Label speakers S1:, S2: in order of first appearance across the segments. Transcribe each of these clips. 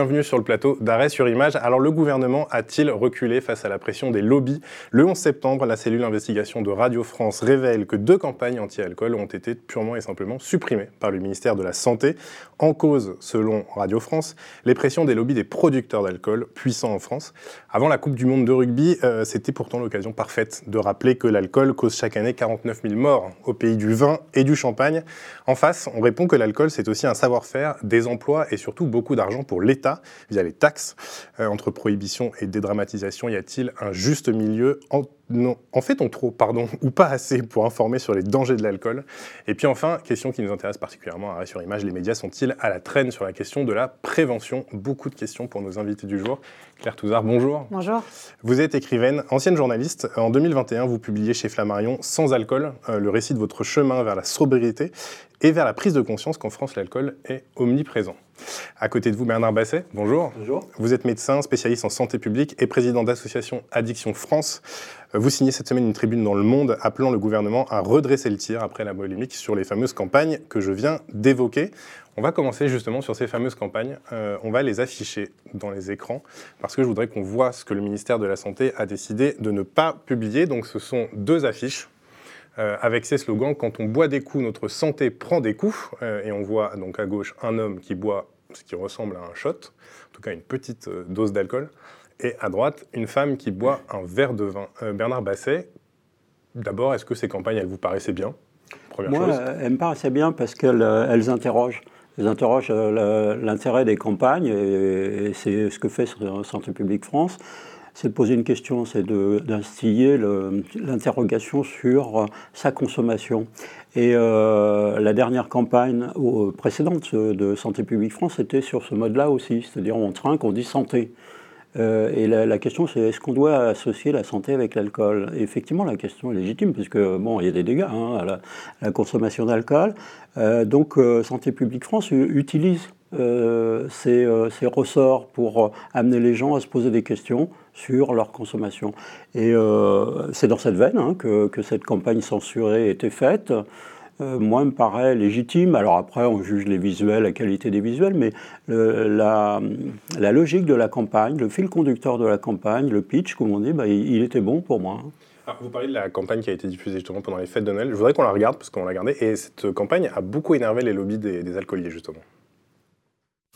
S1: Bienvenue sur le plateau d'arrêt sur image. Alors le gouvernement a-t-il reculé face à la pression des lobbies? Le 11 septembre, la cellule d'investigation de Radio France révèle que deux campagnes anti-alcool ont été purement et simplement supprimées par le ministère de la Santé. En cause, selon Radio France, les pressions des lobbies des producteurs d'alcool puissants en France. Avant la Coupe du Monde de rugby, euh, c'était pourtant l'occasion parfaite de rappeler que l'alcool cause chaque année 49 000 morts au pays du vin et du champagne. En face, on répond que l'alcool, c'est aussi un savoir-faire, des emplois et surtout beaucoup d'argent pour l'État via les taxes. Euh, entre prohibition et dédramatisation, y a-t-il un juste milieu en non, en fait-on trop, pardon, ou pas assez pour informer sur les dangers de l'alcool? Et puis enfin, question qui nous intéresse particulièrement à sur Image, les médias sont-ils à la traîne sur la question de la prévention? Beaucoup de questions pour nos invités du jour. Claire Touzard, bonjour.
S2: Bonjour.
S1: Vous êtes écrivaine, ancienne journaliste. En 2021, vous publiez chez Flammarion Sans alcool, euh, le récit de votre chemin vers la sobriété et vers la prise de conscience qu'en France, l'alcool est omniprésent. À côté de vous, Bernard Basset, bonjour.
S3: Bonjour.
S1: Vous êtes médecin, spécialiste en santé publique et président d'association Addiction France. Vous signez cette semaine une tribune dans Le Monde appelant le gouvernement à redresser le tir après la polémique sur les fameuses campagnes que je viens d'évoquer. On va commencer justement sur ces fameuses campagnes. Euh, on va les afficher dans les écrans parce que je voudrais qu'on voit ce que le ministère de la Santé a décidé de ne pas publier. Donc ce sont deux affiches euh, avec ces slogans Quand on boit des coups, notre santé prend des coups. Euh, et on voit donc à gauche un homme qui boit ce qui ressemble à un shot, en tout cas une petite dose d'alcool et à droite, une femme qui boit un verre de vin. Euh, Bernard Basset, d'abord, est-ce que ces campagnes, elles vous paraissaient bien?
S3: Première Moi, elles me paraissaient bien parce qu'elles elles interrogent. Elles interrogent euh, l'intérêt des campagnes, et, c'est ce que fait Santé publique France. C'est de poser une question, c'est d'instiller l'interrogation sur sa consommation. Et euh, la dernière campagne précédente de Santé publique France était sur ce mode-là aussi, c'est-à-dire on trinque, on dit santé. Euh, et la, question, c'est est-ce qu'on doit associer la santé avec l'alcool? Effectivement, la question est légitime, puisque bon, il y a des dégâts hein, à, la, consommation d'alcool. Euh, donc, euh, Santé publique France utilise ces, ressorts pour amener les gens à se poser des questions sur leur consommation. Et c'est dans cette veine hein, que, cette campagne censurée été faite. Euh, moi, me paraît légitime. Alors après, on juge les visuels, la qualité des visuels, mais la, logique de la campagne, le fil conducteur de la campagne, le pitch, comme on dit, bah, il, était bon pour moi.
S1: vous parlez de la campagne qui a été diffusée justement pendant les fêtes de Noël. Je voudrais qu'on la regarde parce qu'on l'a regardée. Et cette campagne a beaucoup énervé les lobbies des, alcooliers justement.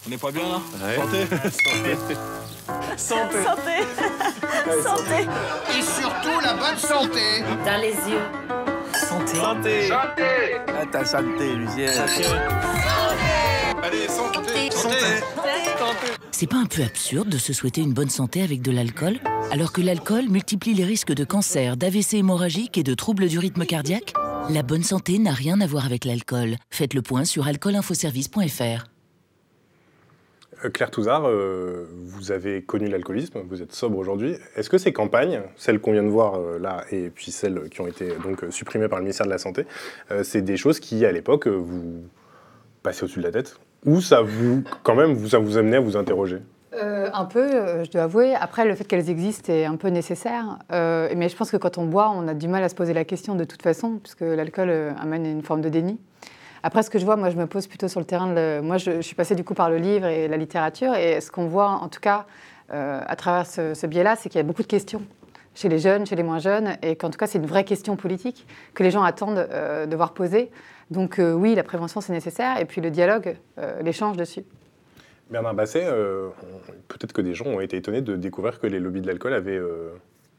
S4: On n'est pas bien là? Santé
S5: Santé Santé Santé
S6: Et surtout la bonne santé
S5: Dans les yeux
S4: Santé. Santé. Santé.
S7: À ta santé, Lucien. Santé.
S4: Allez, santé. Santé.
S8: C'est pas un peu absurde de se souhaiter une bonne santé avec de l'alcool Alors que l'alcool multiplie les risques de cancer, d'AVC hémorragique et de troubles du rythme cardiaque? La bonne santé n'a rien à voir avec l'alcool. Faites le point sur alcoolinfoservice.fr.
S1: Euh, Claire Touzard, euh, vous avez connu l'alcoolisme, vous êtes sobre aujourd'hui. Est-ce que ces campagnes, celles qu'on vient de voir euh, là et puis celles qui ont été donc supprimées par le ministère de la Santé, c'est des choses qui, à l'époque, vous passaient au-dessus de la tête Ou ça vous, quand même, ça vous amenait à vous interroger?
S2: Un peu, je dois avouer. Après, le fait qu'elles existent est un peu nécessaire. mais je pense que quand on boit, on a du mal à se poser la question de toute façon, puisque l'alcool amène une forme de déni. Après, ce que je vois, moi, je me pose plutôt sur le terrain de. Moi, je, suis passée du coup par le livre et la littérature. Et ce qu'on voit, en tout cas, euh, à travers ce, biais-là, c'est qu'il y a beaucoup de questions chez les jeunes, chez les moins jeunes, et qu'en tout cas, c'est une vraie question politique que les gens attendent euh, de voir poser. Donc, euh, oui, la prévention, c'est nécessaire. Et puis, le dialogue, l'échange dessus.
S1: Bernard Basset, peut-être que des gens ont été étonnés de découvrir que les lobbies de l'alcool avaient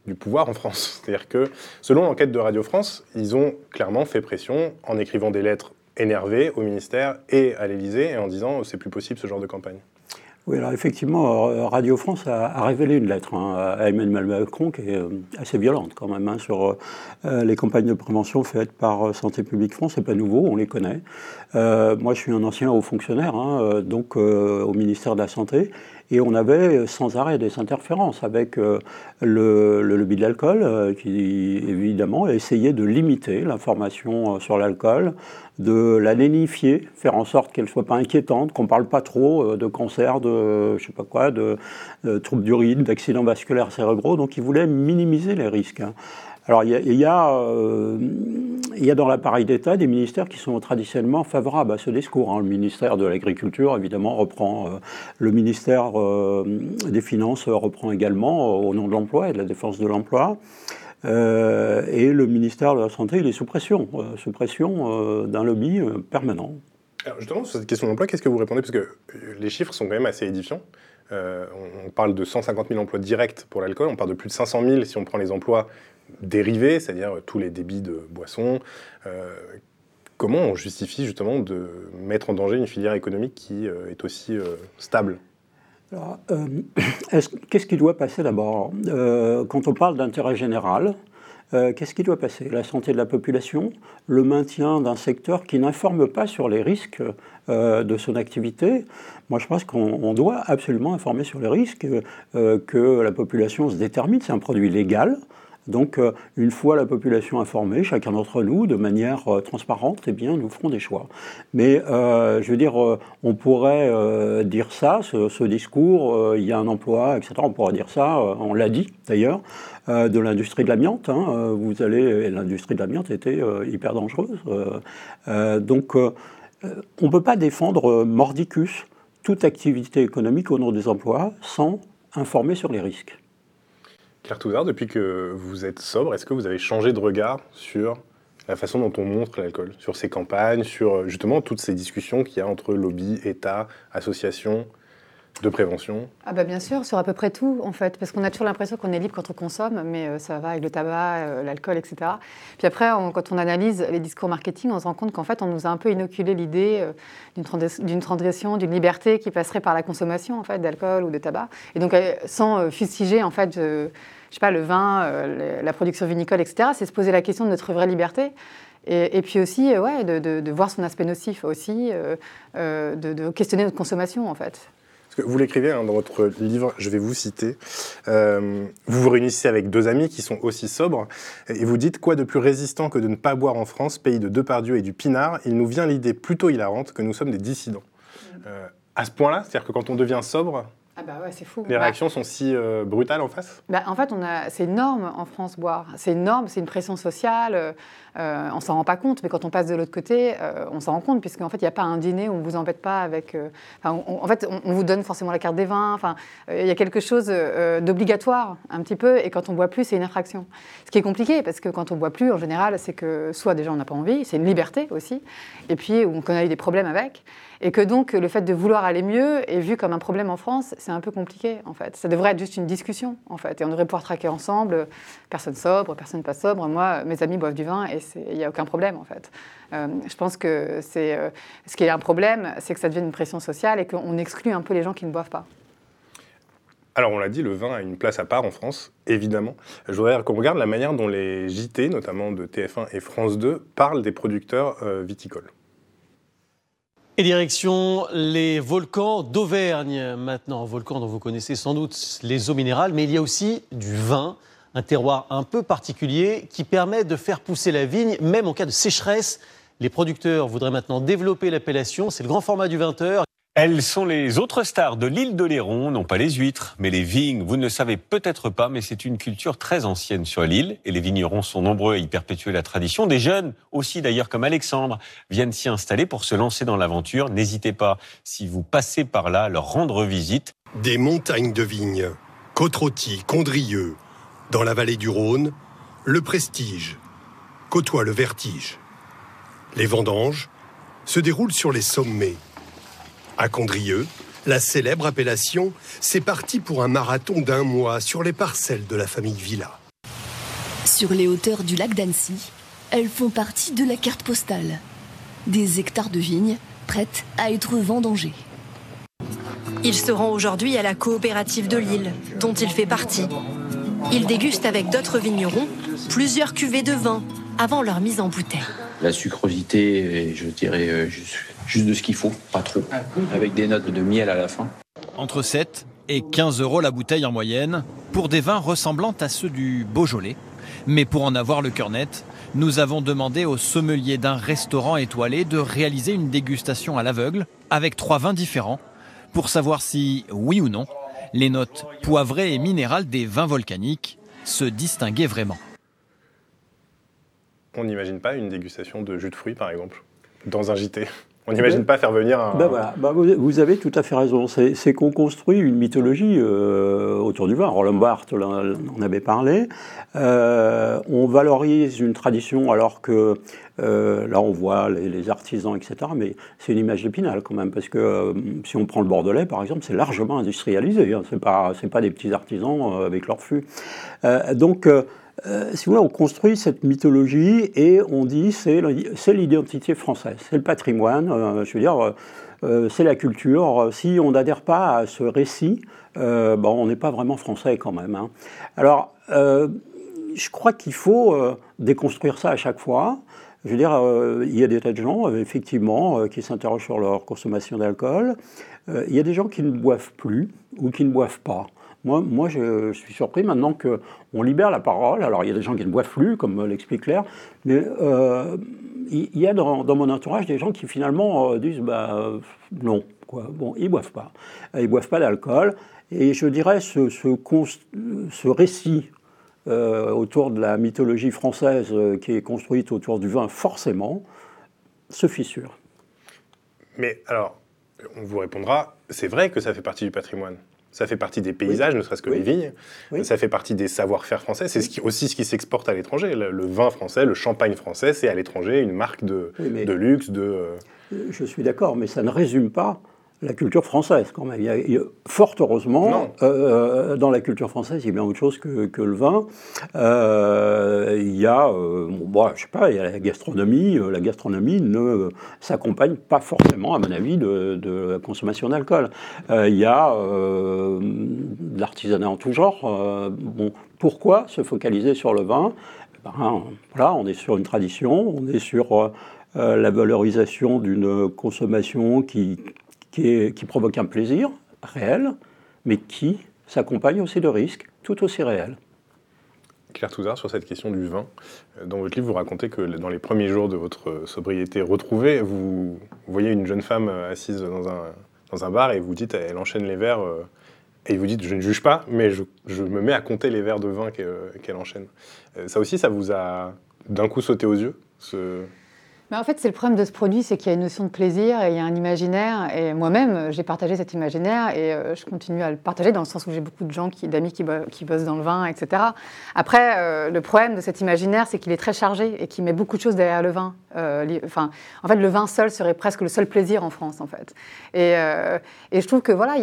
S1: du pouvoir en France. C'est-à-dire que, selon l'enquête de Radio France, ils ont clairement fait pression en écrivant des lettres énervé au ministère et à l'Élysée en disant c'est plus possible ce genre de campagne
S3: oui, alors effectivement, euh, Radio France a, révélé une lettre hein, à Emmanuel Macron qui est euh, assez violente quand même hein, sur euh, les campagnes de prévention faites par Santé publique France. C'est pas nouveau, on les connaît. moi, je suis un ancien haut fonctionnaire, hein, donc au ministère de la Santé, et on avait sans arrêt des interférences avec le, le, lobby de l'alcool, qui évidemment essayait de limiter l'information sur l'alcool, de la lénifier, faire en sorte qu'elle ne soit pas inquiétante, qu'on ne parle pas trop euh, de cancer, de je sais pas quoi, de, troubles d'urine, d'accidents vasculaires cérébraux. Donc il voulait minimiser les risques. Alors il y a, euh, y a dans l'appareil d'État des ministères qui sont traditionnellement favorables à ce discours. hein. Le ministère de l'Agriculture, évidemment, reprend. euh, le ministère euh, des Finances reprend également euh, au nom de l'emploi et de la défense de l'emploi. Euh, et le ministère de la Santé, il est sous pression, euh, sous pression euh, d'un lobby euh, permanent.
S1: Justement, sur cette question d'emploi, qu'est-ce que vous répondez? Parce que euh, les chiffres sont quand même assez édifiants. Euh, on, parle de 150 000 emplois directs pour l'alcool, on parle de plus de 500 000 si on prend les emplois dérivés, c'est-à-dire euh, tous les débits de boissons. Comment on justifie justement de mettre en danger une filière économique qui est aussi stable?
S3: Alors, est-ce- Qu'est-ce qui doit passer d'abord? Quand on parle d'intérêt général, euh, qu'est-ce qui doit passer? La santé de la population, le maintien d'un secteur qui n'informe pas sur les risques euh, de son activité. Moi, je pense qu'on on doit absolument informer sur les risques, euh, que la population se détermine. C'est un produit légal. Donc, une fois la population informée, chacun d'entre nous, de manière transparente, eh bien, nous ferons des choix. Mais, je veux dire, on pourrait dire ça, ce, discours, il y a un emploi, etc. On pourrait dire ça, on l'a dit d'ailleurs, de l'industrie de l'amiante. hein. Euh, vous allez, l'industrie de l'amiante était euh, hyper dangereuse. Euh, euh, donc, euh, euh, on ne peut pas défendre euh, mordicus toute activité économique au nom des emplois sans informer sur les risques.
S1: Claire Touzard, depuis que vous êtes sobre, est-ce que vous avez changé de regard sur la façon dont on montre l'alcool, sur ces campagnes, sur euh, justement toutes ces discussions qu'il y a entre lobby, État, associations de prévention
S2: Ah bah bien sûr, sur à peu près tout en fait, parce qu'on a toujours l'impression qu'on est libre quand on consomme, mais euh, ça va avec le tabac, euh, l'alcool, etc. Puis après, quand on analyse les discours marketing, on se rend compte qu'en fait, on nous a un peu inoculé l'idée euh, d'une trans- d'une transgression, d'une liberté qui passerait par la consommation en fait d'alcool ou de tabac, et donc sans fustiger en fait. je sais pas, le vin, la production vinicole, etc., c'est se poser la question de notre vraie liberté. Et, puis aussi, ouais, de, de- voir son aspect nocif aussi, de, de questionner notre consommation, en fait.
S1: Parce que vous l'écrivez hein, dans votre livre, je vais vous citer. Euh, vous vous réunissez avec deux amis qui sont aussi sobres et vous dites quoi de plus résistant que de ne pas boire en France, pays de Depardieu et du Pinard? Il nous vient l'idée plutôt hilarante que nous sommes des dissidents. Euh, à ce point-là, c'est-à-dire que quand on devient sobre,
S2: Ah bah ouais, c'est fou.
S1: les
S2: Bah,
S1: réactions sont si euh, brutales en face?
S2: Bah, en fait, on a, c'est une norme en France boire. C'est une norme, c'est une pression sociale. Euh, on s'en rend pas compte, mais quand on passe de l'autre côté, euh, on s'en rend compte, puisqu'en fait, il n'y a pas un dîner où on vous embête pas avec. euh, on- en fait, on, vous donne forcément la carte des vins. Enfin, il y a quelque chose d'obligatoire, un petit peu, et quand on boit plus, c'est une infraction. Ce qui est compliqué, parce que quand on boit plus, en général, c'est que soit déjà on n'a pas envie, c'est une liberté aussi, et puis on a eu des problèmes avec. Et que donc le fait de vouloir aller mieux est vu comme un problème en France, c'est un peu compliqué en fait. Ça devrait être juste une discussion en fait. Et on devrait pouvoir traquer ensemble, personne sobre, personne pas sobre. Moi, mes amis boivent du vin et il n'y a aucun problème en fait. Euh, je pense que c'est euh, ce qui est un problème, c'est que ça devient une pression sociale et qu'on exclut un peu les gens qui ne boivent pas.
S1: Alors on l'a dit, le vin a une place à part en France, évidemment. Je voudrais qu'on regarde la manière dont les JT, notamment de TF1 et France 2, parlent des producteurs euh, viticoles.
S9: Et direction les volcans d'Auvergne maintenant. Volcans dont vous connaissez sans doute les eaux minérales, mais il y a aussi du vin, un terroir un peu particulier qui permet de faire pousser la vigne, même en cas de sécheresse. Les producteurs voudraient maintenant développer l'appellation. C'est le grand format du 20h.
S10: Elles sont les autres stars de l'île d'Oléron, non pas les huîtres, mais les vignes. Vous ne le savez peut-être pas, mais c'est une culture très ancienne sur l'île et les vignerons sont nombreux à y perpétuer la tradition. Des jeunes aussi d'ailleurs comme Alexandre viennent s'y installer pour se lancer dans l'aventure. N'hésitez pas, si vous passez par là, à leur rendre visite.
S11: Des montagnes de vignes, Côte-Rôtie, Condrieux, dans la vallée du Rhône, le prestige côtoie le vertige. Les vendanges se déroulent sur les sommets. À Condrieux, la célèbre appellation, c'est parti pour un marathon d'un mois sur les parcelles de la famille Villa.
S12: Sur les hauteurs du lac d'Annecy, elles font partie de la carte postale. Des hectares de vignes prêtes à être vendangées.
S13: Il se rend aujourd'hui à la coopérative de Lille, dont il fait partie. Il déguste avec d'autres vignerons plusieurs cuvées de vin avant leur mise en bouteille.
S14: La sucrosité, est, je dirais, euh, juste, juste de ce qu'il faut, pas trop, avec des notes de miel à la fin.
S15: Entre 7 et 15 euros la bouteille en moyenne, pour des vins ressemblant à ceux du Beaujolais. Mais pour en avoir le cœur net, nous avons demandé au sommelier d'un restaurant étoilé de réaliser une dégustation à l'aveugle avec trois vins différents pour savoir si, oui ou non, les notes poivrées et minérales des vins volcaniques se distinguaient vraiment.
S1: On n'imagine pas une dégustation de jus de fruits, par exemple, dans un JT on n'imagine pas faire venir un.
S3: Ben voilà. Ben vous, avez tout à fait raison. C'est qu'on construit une mythologie euh, autour du vin. Roland Barthes en avait parlé. Euh, on valorise une tradition alors que euh, là on voit les, les artisans, etc. Mais c'est une image épinale quand même, parce que si on prend le Bordelais par exemple, c'est largement industrialisé. Hein. C'est pas, pas des petits artisans avec leur fût. donc euh, si vous voulez, on construit cette mythologie et on dit c'est l'identité française, c'est le patrimoine, euh, je veux dire, euh, c'est la culture. Si on n'adhère pas à ce récit, bon, on n'est pas vraiment français quand même. Hein. Alors, je crois qu'il faut déconstruire ça à chaque fois. Je veux dire, il y a des tas de gens, effectivement, qui s'interrogent sur leur consommation d'alcool. il y a des gens qui ne boivent plus ou qui ne boivent pas. Moi, moi je, suis surpris maintenant qu'on libère la parole. Alors, il y a des gens qui ne boivent plus, comme l'explique Claire, mais euh, il y a dans, mon entourage des gens qui finalement euh, disent bah, non, quoi. Bon, ils ne boivent pas. Ils ne boivent pas d'alcool. Et je dirais ce, ce, récit euh, autour de la mythologie française qui est construite autour du vin, forcément, se fissure.
S1: Mais alors, on vous répondra, c'est vrai que ça fait partie du patrimoine. Ça fait partie des paysages, ne serait-ce que les vignes. Ça fait partie des savoir-faire français. C'est aussi ce qui s'exporte à l'étranger. Le, vin français, le champagne français, c'est à l'étranger une marque de, de luxe. De, euh,
S3: Je suis d'accord, mais ça ne résume pas la culture française quand même. Il y a, fort heureusement, euh, dans la culture française, il y a bien autre chose que, que le vin. Euh, il y a, euh, bon, je sais pas, il y a la gastronomie. La gastronomie ne s'accompagne pas forcément, à mon avis, de, de la consommation d'alcool. il y a l'artisanat en tout genre. bon, pourquoi se focaliser sur le vin? Eh ben, Voilà, on est sur une tradition, on est sur la valorisation d'une consommation qui qui, provoque un plaisir réel, mais qui s'accompagne aussi de risques tout aussi réels.
S1: Claire Touzard, sur cette question du vin, euh, dans votre livre, vous racontez que dans les premiers jours de votre sobriété retrouvée, vous voyez une jeune femme euh, assise dans un, dans un bar et vous dites, elle enchaîne les verres, euh, et vous dites, je ne juge pas, mais je, me mets à compter les verres de vin qu'elle enchaîne. Ça aussi, ça vous a d'un coup sauté aux yeux.
S2: En fait, c'est le problème de ce produit, c'est qu'il y a une notion de plaisir et il y a un imaginaire. Et moi-même, j'ai partagé cet imaginaire et euh, je continue à le partager dans le sens où j'ai beaucoup de gens, d'amis qui, bossent dans le vin, etc. Après, euh, le problème de cet imaginaire, c'est qu'il est très chargé et qu'il met beaucoup de choses derrière le vin. Euh, enfin, en fait, le vin seul serait presque le seul plaisir en France, en fait. Et, je trouve que, voilà,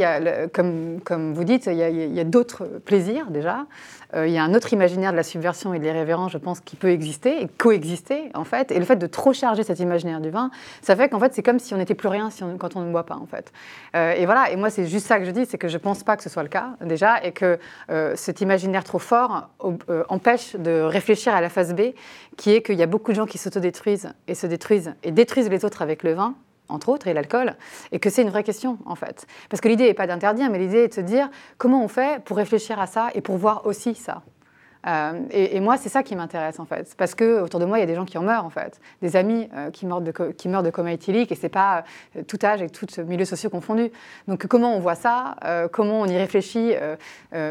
S2: comme, vous dites, il y a, d'autres plaisirs déjà. Il y a un autre imaginaire de la subversion et de l'irrévérence, je pense, qui peut exister et coexister, en fait. Et le fait de trop charger cet imaginaire du vin, ça fait qu'en fait, c'est comme si on n'était plus rien quand on ne boit pas, en fait. Euh, et voilà, et moi, c'est juste ça que je dis, c'est que je ne pense pas que ce soit le cas, déjà, et que euh, cet imaginaire trop fort empêche de réfléchir à la phase B, qui est qu'il y a beaucoup de gens qui s'autodétruisent et se détruisent et détruisent les autres avec le vin, entre autres, et l'alcool, et que c'est une vraie question, en fait. Parce que l'idée n'est pas d'interdire, mais l'idée est de se dire comment on fait pour réfléchir à ça et pour voir aussi ça. Euh, et, moi, c'est ça qui m'intéresse en fait, parce que autour de moi, il y a des gens qui en meurent en fait, des amis euh, qui, meurent de, qui meurent de coma éthylique, et c'est pas euh, tout âge et tout milieu social confondu. Donc comment on voit ça, comment on y réfléchit,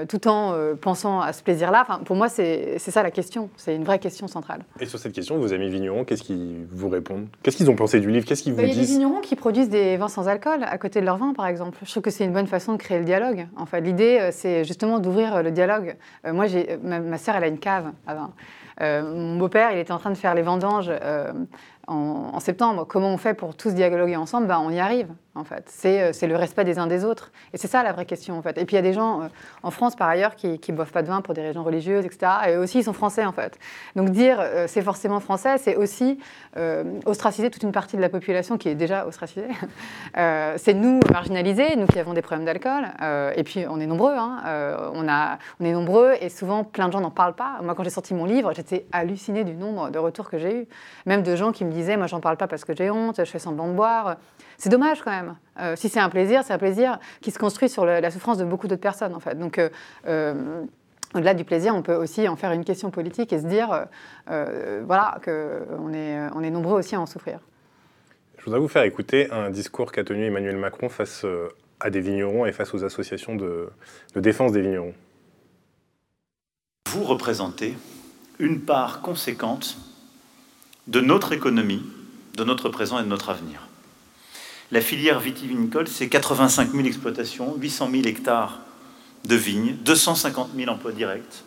S2: tout en pensant à ce plaisir-là? Enfin, pour moi, c'est ça la question. C'est une vraie question centrale.
S1: Et sur cette question, vos amis vignerons, qu'est-ce qu'ils vous répondent? Qu'est-ce qu'ils ont pensé du livre? Qu'est-ce qu'ils vous
S2: bah,
S1: disent
S2: Il y a des vignerons qui produisent des vins sans alcool à côté de leur vin, par exemple. Je trouve que c'est une bonne façon de créer le dialogue. En fait, l'idée, c'est justement d'ouvrir le dialogue. moi, j'ai ma, ma sœur, elle a une cave à. Euh, mon beau-père, il était en train de faire les vendanges euh, en, septembre. Comment on fait pour tous dialoguer ensemble ben, On y arrive, en fait. C'est, euh, le respect des uns des autres. Et c'est ça la vraie question, en fait. Et puis il y a des gens en France, par ailleurs, qui ne boivent pas de vin pour des raisons religieuses, etc. Et aussi, ils sont français, en fait. Donc dire c'est forcément français, c'est aussi ostraciser toute une partie de la population qui est déjà ostracisée. c'est nous marginalisés, nous qui avons des problèmes d'alcool. et puis on est nombreux, hein. on, on est nombreux, et souvent plein de gens n'en parlent pas. Moi, quand j'ai sorti mon livre, j'étais hallucinée du nombre de retours que j'ai eu. Même de gens qui me disaient, moi j'en parle pas parce que j'ai honte, je fais semblant de boire. C'est dommage quand même. Euh, si c'est un plaisir, c'est un plaisir qui se construit sur la souffrance de beaucoup d'autres personnes en fait. Donc euh, euh, au-delà du plaisir, on peut aussi en faire une question politique et se dire, voilà, qu'on est, on est nombreux aussi à en souffrir.
S1: Je voudrais vous faire écouter un discours qu'a tenu Emmanuel Macron face à des vignerons et face aux associations de, de défense des vignerons.
S16: Vous représentez une part conséquente de notre économie, de notre présent et de notre avenir. La filière vitivinicole, c'est 85 000 exploitations, 800 000 hectares de vignes, 250 000 emplois directs,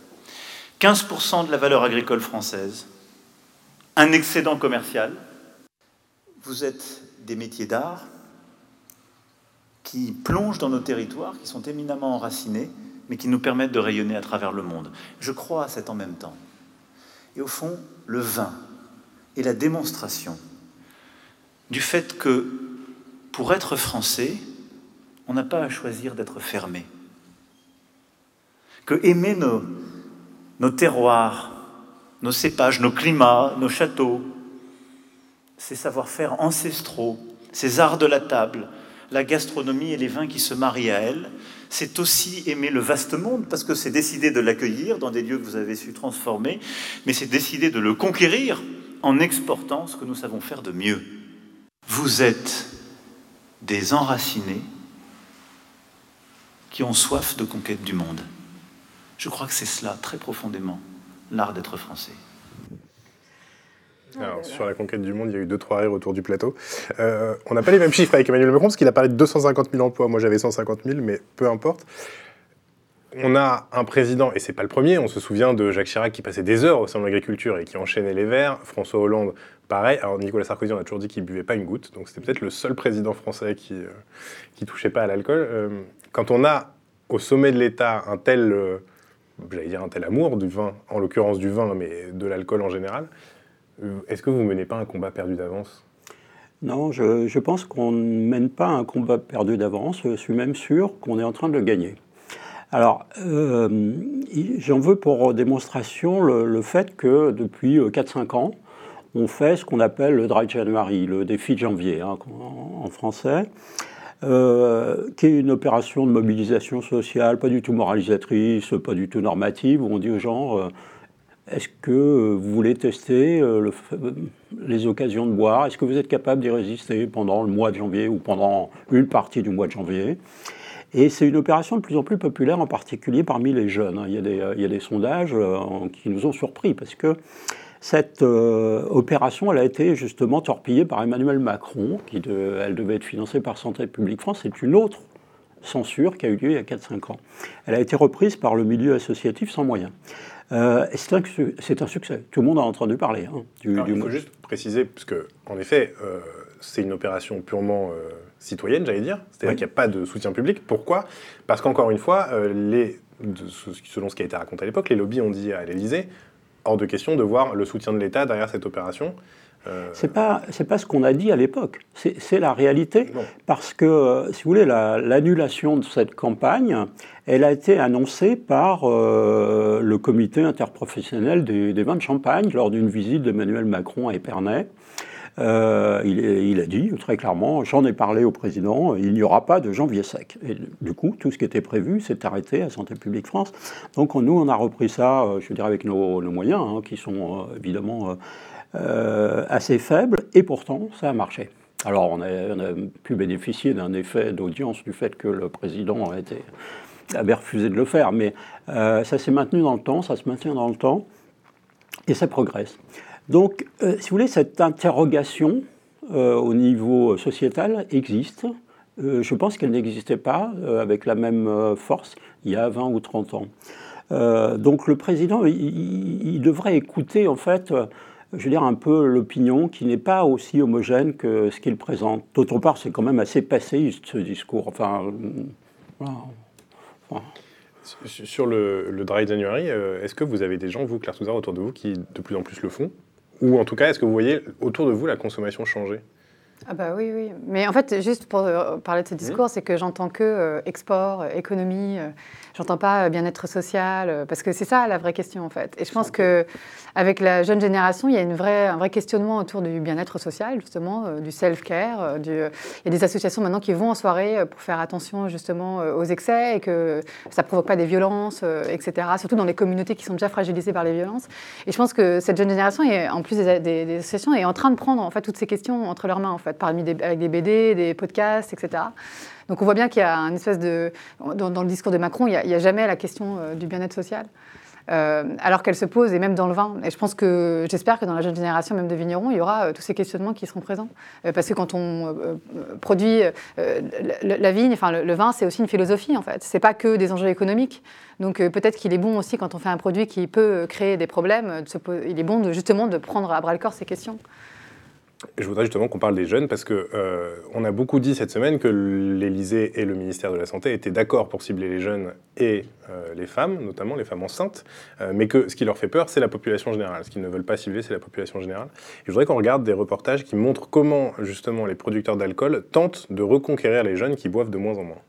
S16: 15% de la valeur agricole française, un excédent commercial. Vous êtes des métiers d'art qui plongent dans nos territoires, qui sont éminemment enracinés, mais qui nous permettent de rayonner à travers le monde. Je crois à cet en même temps. Et au fond, le vin est la démonstration du fait que pour être français, on n'a pas à choisir d'être fermé. Que aimer nos, nos terroirs, nos cépages, nos climats, nos châteaux, ces savoir-faire ancestraux, ces arts de la table, la gastronomie et les vins qui se marient à elle, c'est aussi aimer le vaste monde, parce que c'est décider de l'accueillir dans des lieux que vous avez su transformer, mais c'est décider de le conquérir en exportant ce que nous savons faire de mieux. Vous êtes des enracinés qui ont soif de conquête du monde. Je crois que c'est cela, très profondément, l'art d'être français.
S1: Alors, sur la conquête du monde, il y a eu deux, trois rires autour du plateau. Euh, on n'a pas les mêmes chiffres avec Emmanuel Macron, parce qu'il a parlé de 250 000 emplois. Moi, j'avais 150 000, mais peu importe. On a un président, et c'est pas le premier, on se souvient de Jacques Chirac qui passait des heures au sein de l'agriculture et qui enchaînait les verres. François Hollande, pareil. Alors, Nicolas Sarkozy, on a toujours dit qu'il buvait pas une goutte, donc c'était peut-être le seul président français qui, euh, qui touchait pas à l'alcool. Euh, quand on a au sommet de l'État un tel, euh, j'allais dire un tel amour du vin, en l'occurrence du vin, mais de l'alcool en général, euh, est-ce que vous ne menez pas un combat perdu d'avance?
S3: Non, je, je pense qu'on ne mène pas un combat perdu d'avance. Je suis même sûr qu'on est en train de le gagner. Alors, euh, j'en veux pour démonstration le, fait que depuis 4-5 ans, on fait ce qu'on appelle le Dry January, le défi de janvier hein, en, français. Euh, qui est une opération de mobilisation sociale, pas du tout moralisatrice, pas du tout normative, où on dit aux gens euh, est-ce que vous voulez tester euh, le, les occasions de boire? Est-ce que vous êtes capable d'y résister pendant le mois de janvier ou pendant une partie du mois de janvier? Et c'est une opération de plus en plus populaire, en particulier parmi les jeunes. Il y a des, il y a des sondages qui nous ont surpris parce que cette euh, opération, elle a été justement torpillée par Emmanuel Macron, qui de, elle devait être financée par Santé publique France. C'est une autre censure qui a eu lieu il y a 4-5 ans. Elle a été reprise par le milieu associatif sans moyens. Euh, c'est un, un, succès. Tout le monde a entendu parler. Hein,
S1: du, Alors, du il faut juste préciser, parce que, en effet, euh, c'est une opération purement euh, citoyenne, j'allais dire. C'est-à-dire oui. qu'il n'y a pas de soutien public. Pourquoi? Parce qu'encore une fois, euh, les, de, selon ce qui a été raconté à l'époque, les lobbies ont dit à l'Élysée hors de question de voir le soutien de l'État derrière cette opération.
S3: Euh... C'est pas c'est pas ce qu'on a dit à l'époque. C'est la réalité non. parce que si vous voulez l'annulation la, de cette campagne, elle a été annoncée par euh, le comité interprofessionnel des, des, vins de Champagne lors d'une visite d'Emmanuel Macron à Épernay. Euh, il, a dit très clairement, j'en ai parlé au président, il n'y aura pas de janvier sec. Et du coup, tout ce qui était prévu s'est arrêté à Santé publique France. Donc nous, on a repris ça, euh, je dirais, avec nos, moyens, hein, qui sont euh, évidemment assez faibles, et pourtant, ça a marché. Alors on a, pu bénéficier d'un effet d'audience du fait que le président avait refusé de le faire, mais ça s'est maintenu dans le temps, ça se maintient dans le temps, et ça progresse. Donc, euh, si vous voulez, cette interrogation euh, au niveau sociétal existe. Euh, je pense qu'elle n'existait pas avec la même force il y a 20 ou 30 ans. donc le président, il, devrait écouter en fait, je veux dire, un peu l'opinion qui n'est pas aussi homogène que ce qu'il présente. D'autre part, c'est quand même assez passéiste ce discours. Enfin.
S1: Sur le, le Dry January, est-ce que vous avez des gens, vous, Claire Touzard, autour de vous qui de plus en plus le font? Ou en tout cas, est-ce que vous voyez autour de vous la consommation changer?
S2: Ah bah oui, oui. Mais en fait, juste pour euh, parler de ce discours, mmh. c'est que j'entends que euh, export, euh, économie, euh, j'entends pas bien-être social, euh, parce que c'est ça la vraie question en fait. Et je pense que avec la jeune génération, il y a une vraie, un vrai questionnement autour du bien-être social, justement, euh, du self-care. il y a des associations maintenant qui vont en soirée pour faire attention justement aux excès et que ça provoque pas des violences, etc. Surtout dans les communautés qui sont déjà fragilisées par les violences. Et je pense que cette jeune génération, est, en plus des, des, des associations, est en train de prendre en fait toutes ces questions entre leurs mains en fait parmi des, avec des BD, des podcasts, etc. Donc on voit bien qu'il y a une espèce de... Dans, le discours de Macron, il n'y a, jamais la question euh, du bien-être social. Euh, alors qu'elle se pose, et même dans le vin. Et je pense que, j'espère que dans la jeune génération, même de vignerons, il y aura euh, tous ces questionnements qui seront présents. Parce que quand on produit la, vigne, enfin le, vin, c'est aussi une philosophie en fait. C'est pas que des enjeux économiques. Donc peut-être qu'il est bon aussi quand on fait un produit qui peut créer des problèmes, il est bon justement de prendre à bras le corps ces questions.
S1: Je voudrais justement qu'on parle des jeunes parce que euh, on a beaucoup dit cette semaine que l'Élysée et le ministère de la Santé étaient d'accord pour cibler les jeunes et euh, les femmes, notamment les femmes enceintes, euh, mais que ce qui leur fait peur, c'est la population générale. Ce qu'ils ne veulent pas cibler, c'est la population générale. Et je voudrais qu'on regarde des reportages qui montrent comment justement les producteurs d'alcool tentent de reconquérir les jeunes qui boivent de moins en moins.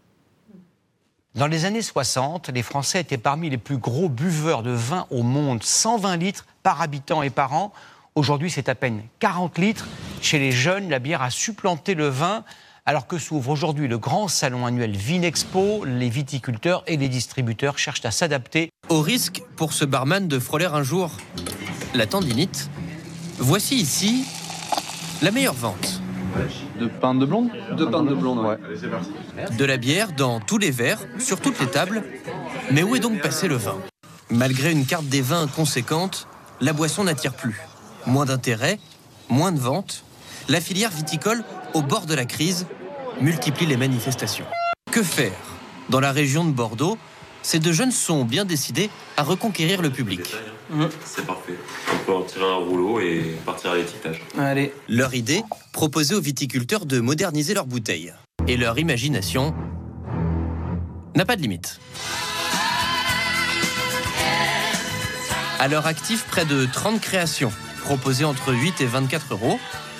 S17: Dans les années 60, les Français étaient parmi les plus gros buveurs de vin au monde, 120 litres par habitant et par an. Aujourd'hui, c'est à peine 40 litres. Chez les jeunes, la bière a supplanté le vin. Alors que s'ouvre aujourd'hui le grand salon annuel Vinexpo, les viticulteurs et les distributeurs cherchent à s'adapter.
S18: Au risque pour ce barman de frôler un jour la tendinite, voici ici la meilleure vente.
S19: De pain de blonde
S18: De pain de blonde,
S19: ouais.
S18: De la bière dans tous les verres, sur toutes les tables. Mais où est donc passé le vin? Malgré une carte des vins conséquente, la boisson n'attire plus moins d'intérêt, moins de ventes, la filière viticole, au bord de la crise, multiplie les manifestations. Que faire Dans la région de Bordeaux, ces deux jeunes sont bien décidés à reconquérir le public.
S20: C'est parfait. On peut en tirer un rouleau et partir à l'étiquetage.
S18: Allez. Leur idée, proposer aux viticulteurs de moderniser leurs bouteilles. Et leur imagination n'a pas de limite. À leur actif, près de 30 créations, proposé entre 8 et 24 euros.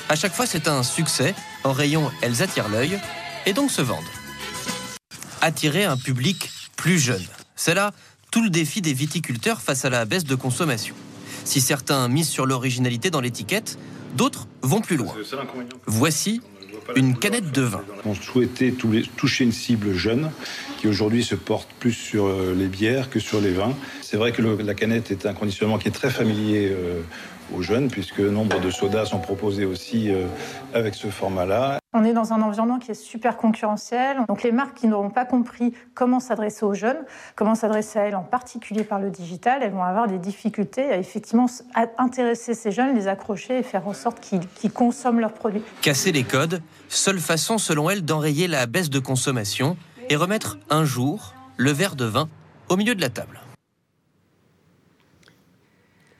S18: À chaque fois, c'est un succès. En rayon, elles attirent l'œil et donc se vendent. Attirer un public plus jeune. C'est là tout le défi des viticulteurs face à la baisse de consommation. Si certains misent sur l'originalité dans l'étiquette, d'autres vont plus loin. Voici une canette de vin.
S21: On souhaitait toucher une cible jeune qui aujourd'hui se porte plus sur euh, les bières que sur les vins. C'est vrai que la canette est un conditionnement qui est très familier euh, aux jeunes, puisque nombre de sodas sont proposés aussi euh, avec ce format-là.
S22: On est dans un environnement qui est super concurrentiel. Donc les marques qui n'auront pas compris comment s'adresser aux jeunes, comment s'adresser à elles en particulier par le digital, elles vont avoir des difficultés à effectivement intéresser ces jeunes, les accrocher et faire en sorte qu'ils consomment leurs produits.
S18: Casser les codes, seule façon selon elles d'enrayer la baisse de consommation et remettre un jour le verre de vin au milieu de la table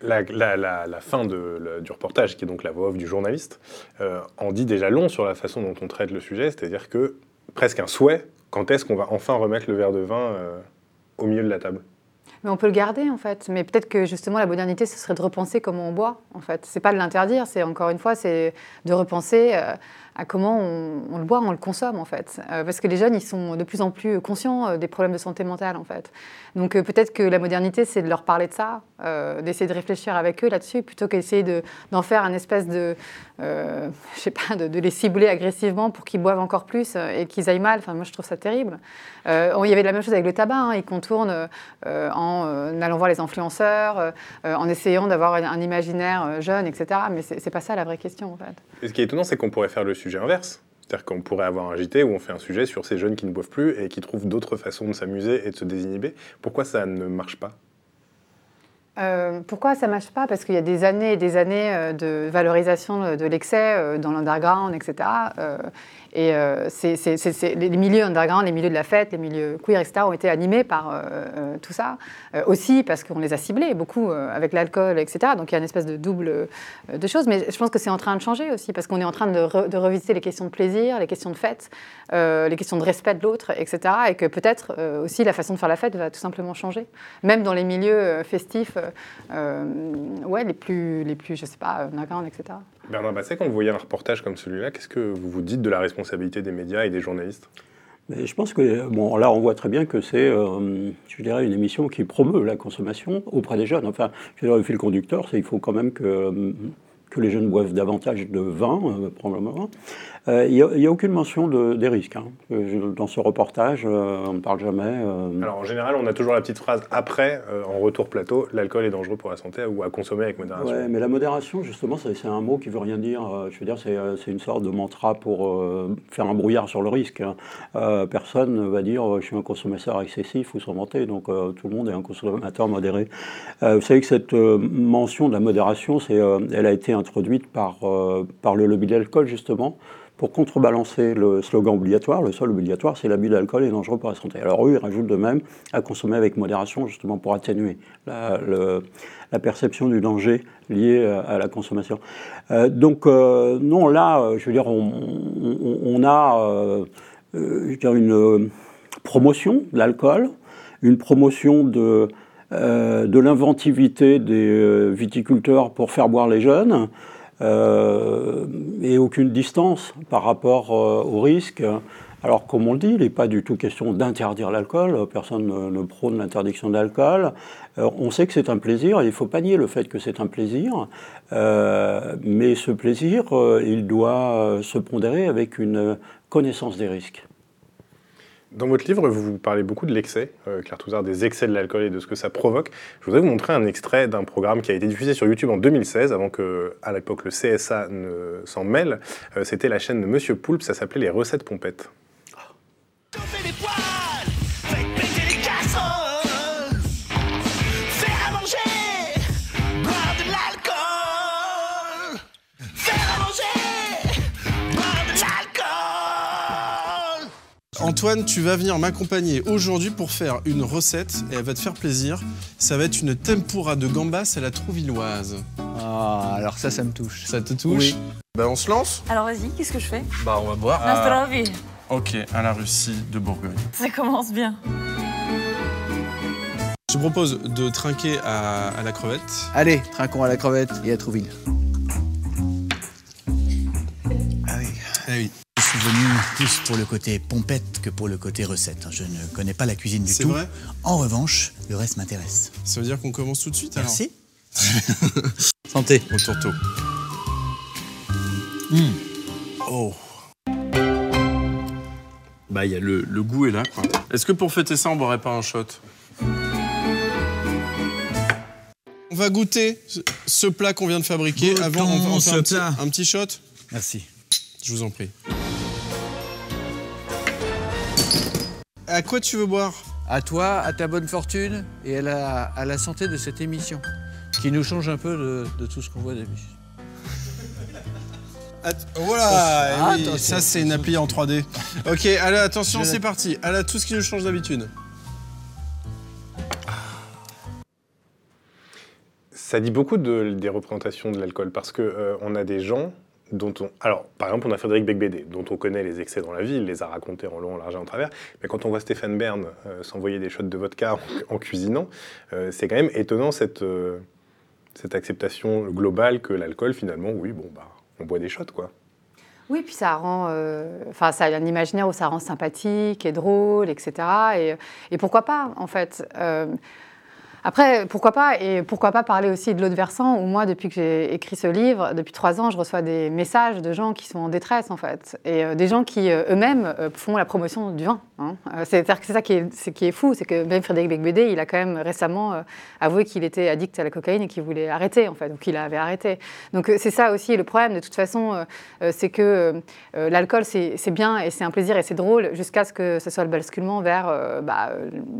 S1: la, fin du reportage, qui est donc la voix off du journaliste, euh, en dit déjà long sur la façon dont on traite le sujet, c'est-à-dire que presque un souhait, quand est-ce qu'on va enfin remettre le verre de vin euh, au milieu de la table?
S2: Mais on peut le garder en fait. Mais peut-être que justement la modernité, ce serait de repenser comment on boit en fait. C'est pas de l'interdire, c'est encore une fois, c'est de repenser euh, à comment on, le boit, on le consomme en fait. Euh, parce que les jeunes, ils sont de plus en plus conscients euh, des problèmes de santé mentale en fait. Donc euh, peut-être que la modernité, c'est de leur parler de ça, d'essayer de réfléchir avec eux là-dessus, plutôt qu'essayer d'en faire un espèce de, je sais pas, de, les cibler agressivement pour qu'ils boivent encore plus et qu'ils aillent mal. Enfin, moi, je trouve ça terrible. il y avait la même chose avec le tabac. Hein. Ils contournent en allant voir les influenceurs, en essayant d'avoir un, imaginaire jeune, etc. Mais c'est pas ça la vraie question en fait.
S1: Et ce qui est étonnant, c'est qu'on pourrait faire le sujet inverse. C'est-à-dire qu'on pourrait avoir un JT où on fait un sujet sur ces jeunes qui ne boivent plus et qui trouvent d'autres façons de s'amuser et de se désinhiber. Pourquoi ça ne marche pas?
S2: Euh, pourquoi ça ne marche pas? Parce qu'il y a des années et des années euh, de valorisation de l'excès euh, dans l'underground, etc. Et les milieux underground, les milieux de la fête, les milieux queer, etc., ont été animés par tout ça. aussi parce qu'on les a ciblés beaucoup avec l'alcool, etc. Donc il y a une espèce de double de choses. Mais je pense que c'est en train de changer aussi parce qu'on est en train de, revisiter les questions de plaisir, les questions de fête, les questions de respect de l'autre, etc. Et que peut-être aussi la façon de faire la fête va tout simplement changer. Même dans les milieux festifs, ouais, les plus, les plus, je sais pas, underground, etc.
S1: Bernard Basset, quand vous voyez un reportage comme celui-là, qu'est-ce que vous vous dites de la responsabilité des médias et des journalistes?
S3: Mais je pense que, bon, là, on voit très bien que c'est, euh, je dirais, une émission qui promeut la consommation auprès des jeunes. Enfin, je dirais, le fil conducteur, c'est qu'il faut quand même que, que les jeunes boivent davantage de vin, euh, probablement. Euh, Il n'y a, aucune mention de, des risques. hein. Euh, Dans ce reportage, euh, on ne parle jamais. euh,
S1: Alors en général, on a toujours la petite phrase après, euh, en retour plateau, l'alcool est dangereux pour la santé ou à consommer avec modération.
S3: Ouais, mais la modération, justement, c'est un mot qui veut rien dire. Euh, Je veux dire, c'est euh, une sorte de mantra pour euh, faire un brouillard sur le risque. hein. Euh, personne ne va dire euh, je suis un consommateur excessif ou s'en vanter. Donc euh, tout le monde est un consommateur modéré. Euh, vous savez que cette euh, mention de la modération, euh, elle a été introduite par, euh, par le lobby de l'alcool, justement. Pour contrebalancer le slogan obligatoire, le seul obligatoire, c'est l'abus d'alcool est dangereux pour la santé. Alors eux, ils rajoutent de même à consommer avec modération, justement pour atténuer la, perception du danger lié euh, à la consommation. Euh, donc euh, non, là, je veux dire, on, a une promotion de l'alcool, une promotion de, de l'inventivité des viticulteurs pour faire boire les jeunes, et aucune distance par rapport euh, au risque. Alors, comme on le dit, il n'est pas du tout question d'interdire l'alcool. Personne ne, ne prône l'interdiction de. Euh, on sait que c'est un plaisir, et il ne faut pas nier le fait que c'est un plaisir. Euh, mais ce plaisir, euh, il doit euh, se pondérer avec une connaissance des risques.
S1: Dans votre livre, vous parlez beaucoup de l'excès, euh, Claire Touzard, des excès de l'alcool et de ce que ça provoque. Je voudrais vous montrer un extrait d'un programme qui a été diffusé sur YouTube en 2016, avant que, à l'époque, le CSA ne s'en mêle. Euh, C'était la chaîne de Monsieur Poulpe, ça s'appelait Les Recettes Pompettes.
S23: Antoine, tu vas venir m'accompagner aujourd'hui pour faire une recette et elle va te faire plaisir. Ça va être une tempura de gambas à la trouvilloise.
S24: Ah, alors ça, ça me touche.
S23: Ça te touche
S24: Oui.
S23: Bah on se lance
S25: Alors vas-y, qu'est-ce que je fais?
S23: Bah on va boire.
S25: Nastrovi.
S23: Ok, à la Russie de Bourgogne.
S25: Ça commence bien.
S23: Je te propose de trinquer à, à la crevette.
S24: Allez, trinquons à la crevette et à Trouville.
S23: Ah oui.
S26: Suis venu plus pour le côté pompette que pour le côté recette. Je ne connais pas la cuisine du
S23: C'est
S26: tout.
S23: vrai
S26: En revanche, le reste m'intéresse.
S23: Ça veut dire qu'on commence tout de suite
S26: Merci.
S23: alors
S24: Santé.
S23: Au tourteau.
S26: Mmh.
S23: Oh. Bah, il y a le, le goût est là, quoi. Est-ce que pour fêter ça, on boirait pas un shot? On va goûter ce- plat qu'on vient de fabriquer.
S26: Goûtons
S23: Avant, on va en faire un petit, un petit shot?
S26: Merci.
S23: Je vous en prie. À quoi tu veux boire?
S24: À toi, à ta bonne fortune et à la, à la santé de cette émission, qui nous change un peu de, de tout ce qu'on voit d'habitude.
S23: Att- Voilà,
S24: Ah,
S23: eh oui, ça c'est une appli en 3D. Ok, allez, attention, c'est parti. Allez, tout ce qui nous change d'habitude.
S1: Ça dit beaucoup de- des représentations de l'alcool parce que euh, on a des gens Alors, par exemple, on a Frédéric Becbédé, dont on connaît les excès dans la vie, il les a racontés en long, en large et en travers. Mais quand on voit Stéphane Bern euh, s'envoyer des shots de vodka en, cuisinant, euh, c'est quand même étonnant cette, euh, cette acceptation globale que l'alcool, finalement, oui, bon, bah, on boit des shots, quoi.
S2: Oui, puis ça rend, euh, enfin, ça a un imaginaire où ça rend sympathique et drôle, etc. Et, pourquoi pas, en fait. Euh, après, pourquoi pas Et pourquoi pas parler aussi de l'autre versant où moi, depuis que j'ai écrit ce livre, depuis trois ans, je reçois des messages de gens qui sont en détresse, en fait. Et euh, des gens qui, euh, eux-mêmes, euh, font la promotion du vin. hein. C'est-à-dire que c'est ça qui est, fou, c'est que même Frédéric Becbédé, il a quand même récemment avoué qu'il était addict à la cocaïne et qu'il voulait arrêter, en fait, ou qu'il avait arrêté. Donc c'est ça aussi le problème, de toute façon, c'est que l'alcool, c'est bien et c'est un plaisir et c'est drôle jusqu'à ce que ce soit le basculement vers bah,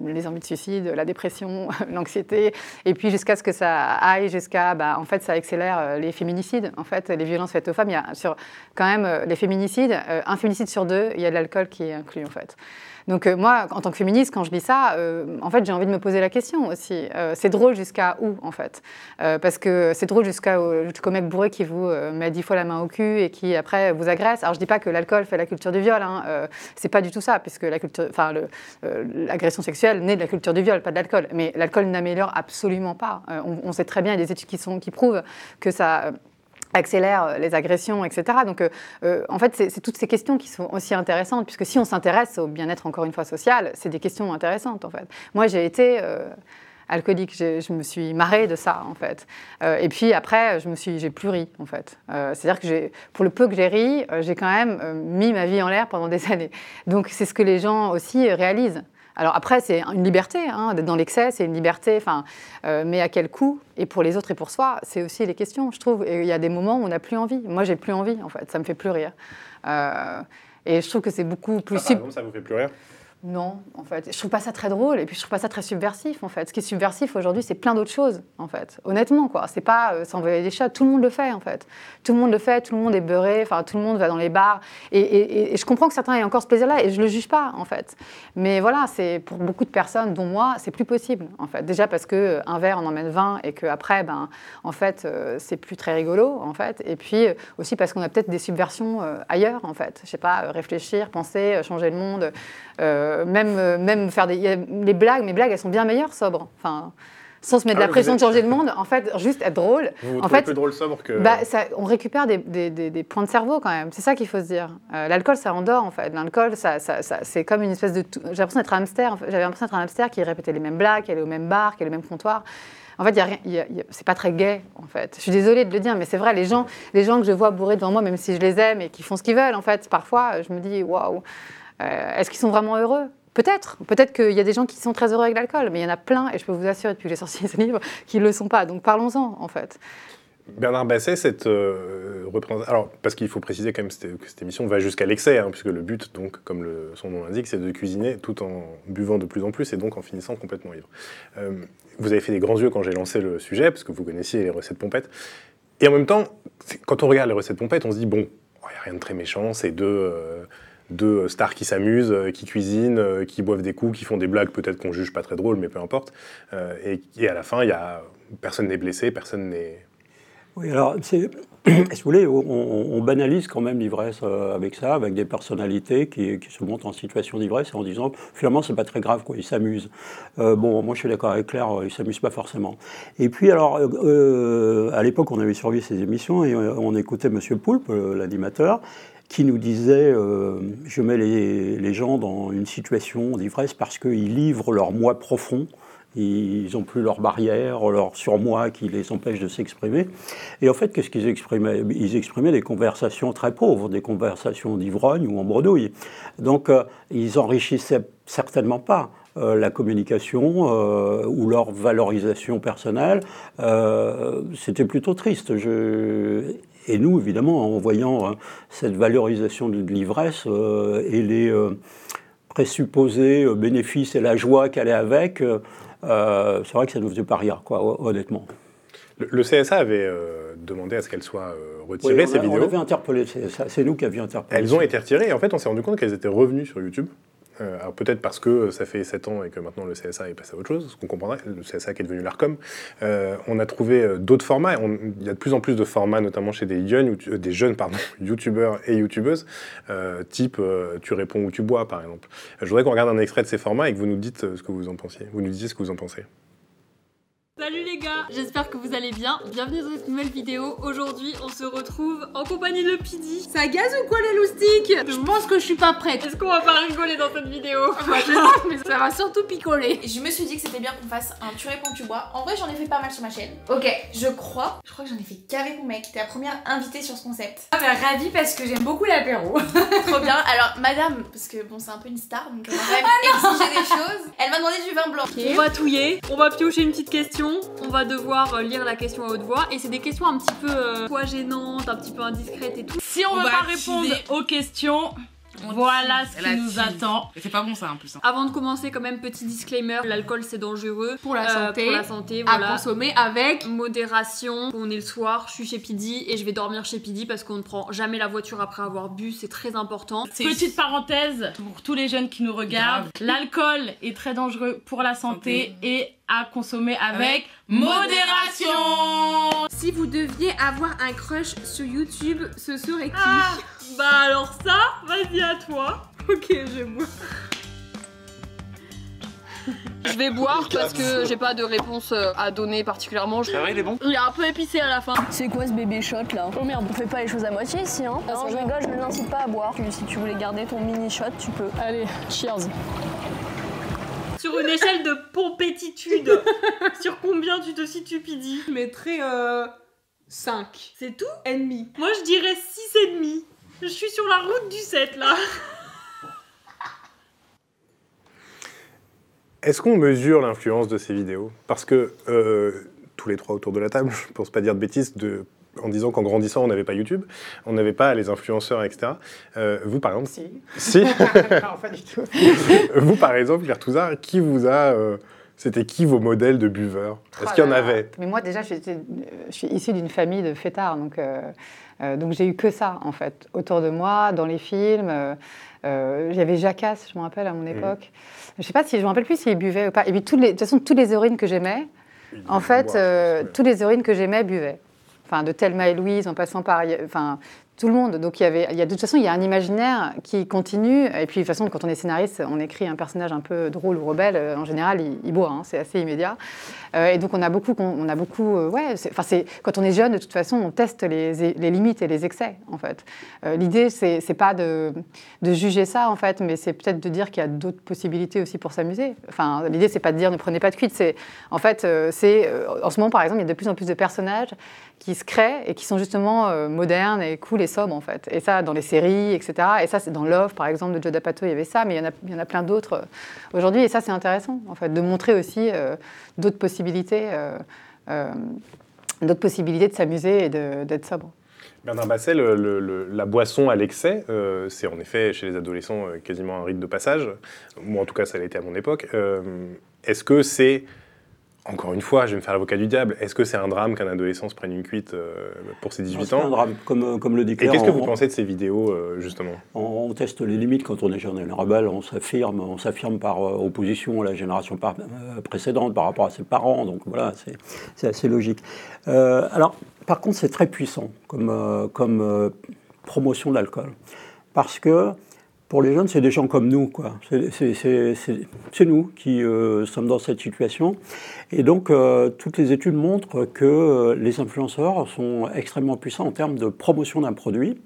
S2: les envies de suicide, la dépression, l'anxiété, et puis jusqu'à ce que ça aille jusqu'à, bah, en fait, ça accélère euh, les féminicides, en fait, les violences faites aux femmes. Il y a sur quand même euh, les féminicides, euh, un féminicide sur deux, il y a de l'alcool qui est inclus, en fait. Donc euh, moi, en tant que féministe, quand je lis ça, euh, en fait, j'ai envie de me poser la question aussi. Euh, c'est drôle jusqu'à où, en fait? Parce que c'est drôle jusqu'à au- jusqu'au mec bourré qui vous met dix fois la main au cul et qui après vous agresse. Alors je dis pas que l'alcool fait la culture du viol. Hein. Euh, c'est pas du tout ça, puisque l'agression sexuelle naît de la culture du viol, pas de l'alcool. Mais l'alcool n'améliore absolument pas. On, sait très bien, il y a des études qui, qui prouvent que ça. Accélère euh, les agressions, etc. Donc, euh, euh, en fait, c'est toutes ces questions qui sont aussi intéressantes, puisque si on s'intéresse au bien-être, encore une fois, social, c'est des questions intéressantes, en fait. Moi, j'ai été... alcoolique. Je me suis marrée de ça, en fait. Et puis après, je me suis, j'ai plus ri, en fait. C'est-à-dire que pour le peu que j'ai ri, j'ai quand même mis ma vie en l'air pendant des années. Donc c'est ce que les gens aussi réalisent. Alors après, c'est une liberté, hein, d'être dans l'excès, c'est une liberté, enfin, euh, mais à quel coût? Et pour les autres et pour soi, c'est aussi les questions, je trouve. Et il y a des moments où on n'a plus envie. Moi, j'ai plus envie, en fait, ça me fait plus rire. Euh, et je trouve que c'est beaucoup plus
S1: Ah, par exemple, ça vous fait plus rire?
S2: Non, en fait. Je trouve pas ça très drôle et puis je trouve pas ça très subversif, en fait. Ce qui est subversif aujourd'hui, c'est plein d'autres choses, en fait. Honnêtement, quoi. C'est pas euh, s'envoyer des chats. Tout le monde le fait, en fait. Tout le monde le fait, tout le monde est beurré, enfin, tout le monde va dans les bars. Et, je comprends que certains aient encore ce plaisir-là et je le juge pas, en fait. Mais voilà, c'est pour beaucoup de personnes, dont moi, c'est plus possible, en fait. Déjà parce que euh, un verre en emmène 20 et qu'après, ben, en fait, euh, c'est plus très rigolo, en fait. Et puis euh, aussi parce qu'on a peut-être des subversions ailleurs, en fait. Je sais pas, réfléchir, penser, changer le monde. Euh, même faire des. il y a- les blagues, mes blagues, elles sont bien meilleures sobres. Enfin, sans se mettre
S1: Ah,
S2: la
S1: vous
S2: pression
S1: êtes-
S2: de changer le monde, en fait, juste être drôle.
S1: Vous
S2: en fait,
S1: plus drôle sobre que.
S2: bah, ça- on récupère des, des- des- des points de cerveau quand même. C'est ça qu'il faut se dire. Euh, L'alcool, ça endort en fait. L'alcool, ça, ça- ça- c'est comme une espèce de. J'ai l'impression d'être un hamster. en fait. J'avais l'impression d'être un hamster qui répétait les mêmes blagues, qui allait au même bar, qui allait au même comptoir. En fait, c'est pas très gai, en fait. Je suis désolée de le dire, mais c'est vrai, les gens, les gens que je vois bourrés devant moi, même si je les aime et qui font ce qu'ils veulent, en fait, parfois, je me dis, waouh, euh, est-ce qu'ils sont vraiment heureux? Peut-être. Peut-être qu'il y a des gens qui sont très heureux avec l'alcool, mais il y en a plein, et je peux vous assurer, depuis que j'ai sorti ce livre, qui ne le sont pas. Donc parlons-en, en fait.
S1: Bernard Basset, cette euh, représentation. Alors, parce qu'il faut préciser quand même que cette émission va jusqu'à l'excès, hein, puisque le but, donc, comme son nom l'indique, c'est de cuisiner tout en buvant de plus en plus et donc en finissant complètement ivre. Euh, vous avez fait des grands yeux quand j'ai lancé le sujet, parce que vous connaissiez les recettes pompettes. Et en même temps, quand on regarde les recettes pompettes, on se dit, bon, il n'y a rien de très méchant, c'est deux, euh, deux stars qui s'amusent, euh, qui cuisinent, euh, qui boivent des coups, qui font des blagues peut-être qu'on juge pas très drôles, mais peu importe. Euh, et, à la fin, il y a personne n'est blessé, personne n'est
S3: Oui, alors, si vous voulez, on, banalise quand même l'ivresse euh, avec ça, avec des personnalités qui, se montrent en situation d'ivresse en disant finalement c'est pas très grave, quoi, ils s'amusent. Euh, bon, moi je suis d'accord avec Claire, euh, ils s'amusent pas forcément. Et puis alors, euh, euh, à l'époque on avait suivi ces émissions et euh, on écoutait Monsieur Poulpe, euh, l'animateur, qui nous disait euh, je mets les, gens dans une situation d'ivresse parce qu'ils livrent leur moi profond. Ils n'ont plus leurs barrières, leur surmoi qui les empêche de s'exprimer. Et en fait, qu'est-ce qu'ils exprimaient? Ils exprimaient des conversations très pauvres, des conversations d'ivrogne ou en bredouille. Donc, euh, ils enrichissaient certainement pas euh, la communication ou leur valorisation personnelle. C'était plutôt triste. Je... Et nous, évidemment, en voyant euh, cette valorisation de, de l'ivresse euh, et les euh, présupposés euh, bénéfices et la joie qu'elle est avec, c'est vrai que ça nous faisait pas rire, quoi, hon- honnêtement.
S1: Le, CSA avait euh, demandé à ce qu'elles soient euh, retirées,
S3: Oui, on
S1: ces vidéos.
S3: On avait interpellé, c'est nous qui avions interpellé.
S1: Elles ont été retirées et en fait, on s'est rendu compte qu'elles étaient revenues sur YouTube. Euh, alors peut-être parce que ça fait 7 ans et que maintenant le CSA est passé à autre chose, ce qu'on comprendrait, le CSA qui est devenu l'ARCOM. Euh, on a trouvé euh, d'autres formats. On- Il y a de plus en plus de formats, notamment chez des jeunes, euh, des jeunes pardon, youtubeurs et youtubeuses, euh, type euh, tu réponds ou tu bois par exemple. Euh, je voudrais qu'on regarde un extrait de ces formats et que vous nous dites euh, ce que vous en. Vous nous disiez ce que vous en pensez.
S27: Salut les gars, j'espère que vous allez bien. Bienvenue dans cette nouvelle vidéo. Aujourd'hui, on se retrouve en compagnie de Pidi. Ça gaze ou quoi les loustiques? Je pense que je suis pas prête. Est-ce qu'on va pas rigoler dans cette vidéo?
S28: Moi, je pense, mais ça va surtout picoler. Je me suis dit que c'était bien qu'on fasse un tu réponds, tu bois. En vrai, j'en ai fait pas mal sur ma chaîne. Ok, je crois. Je crois que j'en ai fait qu'avec mon mec. T'es la première invitée sur ce concept.
S25: Ah bah ravie parce que j'aime beaucoup l'apéro.
S28: Trop bien. Alors, madame, parce que bon, c'est un peu une star, donc elle m'a quand
S25: Ah
S28: des choses. Elle m'a demandé du vin blanc.
S27: On va touiller, on va piocher une petite question, on va devoir euh, lire la question à haute voix et c'est des questions un petit peu euh, soit gênantes, un petit peu indiscrètes et tout.
S25: Si on,
S27: On
S25: veut
S27: va
S25: pas répondre aux questions, voilà ce qui nous attend. Et c'est pas bon ça en plus. hein.
S27: Avant de commencer, quand même, petit disclaimer, l'alcool c'est dangereux.
S28: Pour la
S27: Euh,
S28: santé.
S27: pour la santé,
S28: À consommer avec
S27: modération. On est le soir, je suis chez Pidi et je vais dormir chez Pidi parce qu'on ne prend jamais la voiture après avoir bu, c'est très important.
S25: Petite parenthèse pour tous les jeunes qui nous regardent, l'alcool est très dangereux pour la santé et à consommer avec modération.
S28: Si vous deviez avoir un crush sur YouTube, ce serait qui
S27: Ah, bah alors ça, vas-y à toi. Ok, je bois. Je vais boire parce que j'ai pas de réponse euh, à donner particulièrement.
S18: Ça va, il est bon
S27: Il est un peu épicé à la fin.
S29: C'est quoi ce bébé shot là Oh merde, on fait pas les choses à moitié ici hein Non, je rigole, je ne l'incite pas à boire. Si tu voulais garder ton mini shot, tu peux. Allez, cheers.
S27: Sur une échelle de pompétitude, sur combien tu te situes, Pidi
S30: Je mettrais euh, 5.
S27: C'est tout?
S30: Ennemi.
S27: Moi, je dirais 6 et demi. Je suis sur la route du 7, là.
S1: Est-ce qu'on mesure l'influence de ces vidéos? Parce que euh, tous les trois autour de la table, je ne pense pas dire de bêtises de, en disant qu'en grandissant, on n'avait pas YouTube, on n'avait pas les influenceurs, etc. Euh, vous, par exemple
S2: Si.
S1: Si
S2: non, pas du tout.
S1: Vous, par exemple, Claire Touzard, qui vous a... euh, C'était qui vos modèles de buveurs Est-ce
S2: Oh
S1: qu'il y en avait
S2: Mais moi, déjà, je suis issue d'une famille de fêtards, donc, euh, euh, donc j'ai eu que ça, en fait, autour de moi, dans les films. euh, euh, J'avais Jacasse, je me rappelle, à mon époque. Je sais pas si je me rappelle plus s'il buvait ou pas. Et puis, toutes les, de toute façon, toutes les héroïnes que j'aimais, en fait, euh, toutes les héroïnes que j'aimais buvaient. Enfin, de Thelma et Louise, en passant par, enfin, tout le monde. Donc, il y avait, il y a, de toute façon, il y a un imaginaire qui continue. Et puis, de toute façon, quand on est scénariste, on écrit un personnage un peu drôle ou rebelle. euh, En général, il, boit, hein, c'est assez immédiat. Euh, et donc, on a beaucoup, on a beaucoup, euh, ouais. Enfin, c'est quand on est jeune, de toute façon, on teste les, limites et les excès, en fait. Euh, L'idée, c'est pas de, juger ça, en fait, mais c'est peut-être de dire qu'il y a d'autres possibilités aussi pour s'amuser. Enfin, l'idée, c'est pas de dire ne prenez pas de cuite. C'est, en fait, c'est en ce moment, par exemple, il y a de plus en plus de personnages qui se créent et qui sont justement euh, modernes et cool et sobres, en fait. Et ça, dans les séries, etc. Et ça, c'est dans Love, par exemple, de Joe D'Apato, il y avait ça, mais il y en a, il y en a plein d'autres euh, aujourd'hui. Et ça, c'est intéressant, en fait, de montrer aussi euh, d'autres possibilités, d'autres possibilités de s'amuser et d'être sobre.
S1: Bernard Basset, la boisson à l'excès, c'est en effet chez les adolescents quasiment un rite de passage. Moi, en tout cas, ça été à mon époque. Est-ce que c'est, encore une fois, je vais me faire l'avocat du diable, est-ce que c'est un drame qu'un adolescent se prenne une cuite euh, pour ses 18
S3: C'est
S1: ans
S3: un drame, comme, comme le dit
S1: Et
S3: Claire,
S1: qu'est-ce que
S3: on-
S1: vous pensez de ces vidéos, euh, justement
S3: On, on teste les limites quand on est jeune. Est rebelle, on s'affirme, on s'affirme par euh, opposition à la génération par- euh, précédente par rapport à ses parents. Donc voilà, c'est- c'est assez logique. Euh, alors, par contre, c'est très puissant comme, euh, comme euh, promotion de l'alcool. Parce que pour les jeunes, c'est des gens comme nous. quoi. C'est- nous qui euh, sommes dans cette situation. Et donc, euh, toutes les études montrent que euh, les influenceurs sont extrêmement puissants en termes de promotion d'un produit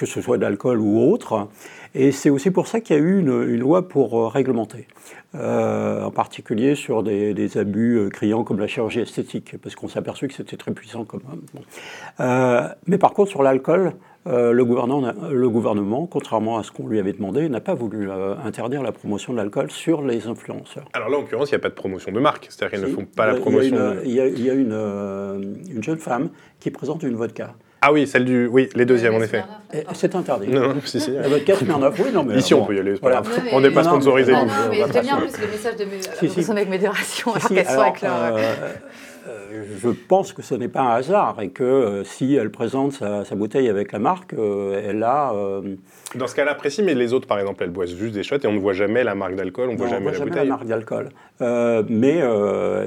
S3: que ce soit d'alcool ou autre. Et c'est aussi pour ça qu'il y a eu une, une loi pour euh, réglementer, Euh, en particulier sur des, des abus euh, criants comme la chirurgie esthétique, parce qu'on s'est aperçu que c'était très puissant comme. bon. Euh, mais par contre, sur l'alcool, euh, le, gouvernement, n'a- le gouvernement, contrairement à ce qu'on lui avait demandé, n'a pas voulu euh, interdire la promotion de l'alcool sur les influenceurs.
S1: Alors là, en l'occurrence, il n'y a pas de promotion de marque, c'est-à-dire qu'ils ne font pas la
S3: Il y a
S1: promotion.
S3: une-
S1: de-
S3: y a, y a une, une jeune femme qui présente une vodka.
S1: Ah oui, celle du. Oui, les deuxièmes, en effet.
S3: Et C'est interdit.
S1: Non, non, si, si.
S3: La vodka Smirnoff, oui, non, mais.
S1: Ici, on peut y aller, c'est pas
S3: voilà.
S1: grave. On n'est pas sponsorisé.
S2: Non,
S3: non, on
S2: mais j'aime bien en plus le message de mes, avec modération,
S3: Si,
S2: alors qu'elles
S3: alors,
S2: avec leur...
S3: euh, je pense que ce n'est pas un hasard et que euh, si elle présente sa, sa bouteille avec la marque, euh, elle a. euh,
S1: Dans ce cas-là précis, mais les autres, par exemple, elles boivent juste des shots et on ne voit jamais la marque d'alcool, on ne voit
S3: non, on
S1: jamais
S3: voit
S1: la
S3: jamais
S1: bouteille.
S3: la marque d'alcool. Mais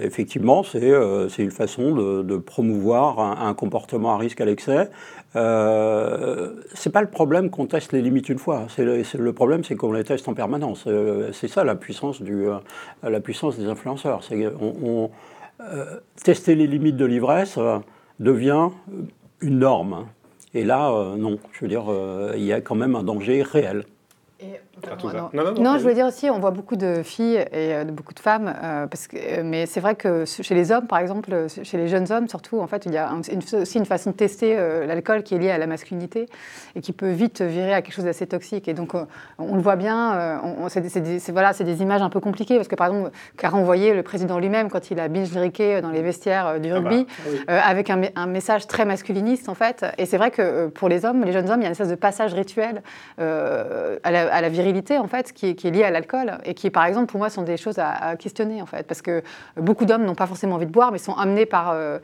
S3: effectivement, c'est une façon de, de promouvoir un, un comportement à risque à l'excès. Euh, c'est pas le problème qu'on teste les limites une fois. Le, le problème, c'est qu'on les teste en permanence. C'est ça la puissance du, la puissance des influenceurs. On- euh, tester les limites de l'ivresse euh, devient une norme. Et là, euh, non. Je veux dire, il y a quand même un danger réel.
S2: Non,
S1: Non, non, non,
S2: Non,
S1: vas-y.
S2: je voulais dire aussi, on voit beaucoup de filles et euh, de beaucoup de femmes, euh, parce que, euh, mais c'est vrai que chez les hommes, par exemple, chez les jeunes hommes surtout, en fait, il y a un- une- aussi une façon de tester euh, l'alcool qui est liée à la masculinité et qui peut vite virer à quelque chose d'assez toxique. Et donc, euh, on le voit bien, euh, on- on- c'est des, c'est des- c'est- voilà, c'est des images un peu compliquées, parce que par exemple, Caron voyait le président lui-même quand il a binge-drické dans les vestiaires euh, du
S1: Ah bah,
S2: rugby,
S1: oui.
S2: euh, avec un, me- un message très masculiniste, en fait. Et c'est vrai que euh, pour les hommes, les jeunes hommes, il y a une espèce de passage rituel euh, à, la, à la virilité, qui est, qui est lié à l'alcool et qui, par exemple, pour moi, sont des choses à, questionner, en fait. Parce que beaucoup d'hommes n'ont pas forcément envie de boire, mais sont amenés par, euh,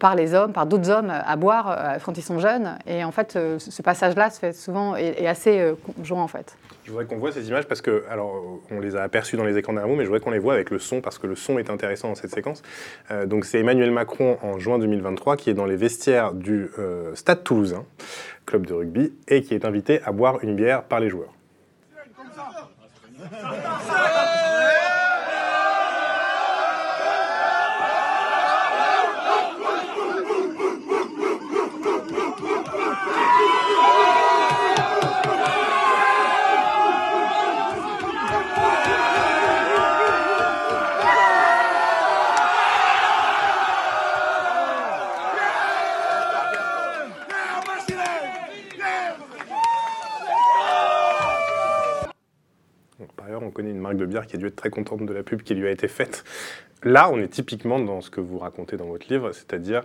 S2: par les hommes, par d'autres hommes, à boire euh, quand ils sont jeunes. Et en fait, euh, ce passage-là se fait souvent, est assez euh, conjoint, en fait.
S1: Je voudrais qu'on voit ces images parce que, alors, on les a aperçues dans les écrans derrière nous, mais je voudrais qu'on les voit avec le son parce que le son est intéressant dans cette séquence. Donc, c'est Emmanuel Macron en juin 2023 qui est dans les vestiaires du Stade Toulousain, club de rugby, et qui est invité à boire une bière par les joueurs. Sir, connaît une marque de bière qui a dû être très contente de la pub qui lui a été faite. Là, on est typiquement dans ce que vous racontez dans votre livre, c'est-à-dire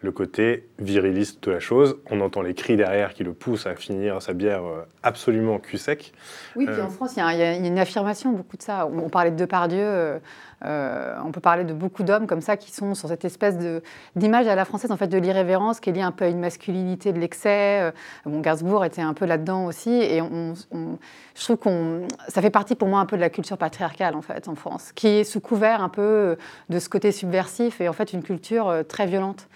S1: le côté viriliste de la chose. On entend les cris derrière qui le poussent à finir sa bière euh, absolument cul sec.
S2: Oui, puis
S1: Euh,
S2: en France, il y, a- il y a une affirmation, beaucoup de ça. On, on parlait de Depardieu, euh, euh, on peut parler de beaucoup d'hommes comme ça qui sont sur cette espèce d'image à la française en fait de l'irrévérence qui est liée un peu à une masculinité de l'excès. Euh, Bon, Gainsbourg était un peu là-dedans aussi, et je trouve qu'on, ça fait partie pour moi un peu de la culture patriarcale en fait en France, qui est sous couvert un peu de ce côté subversif et en fait une culture euh, très violente.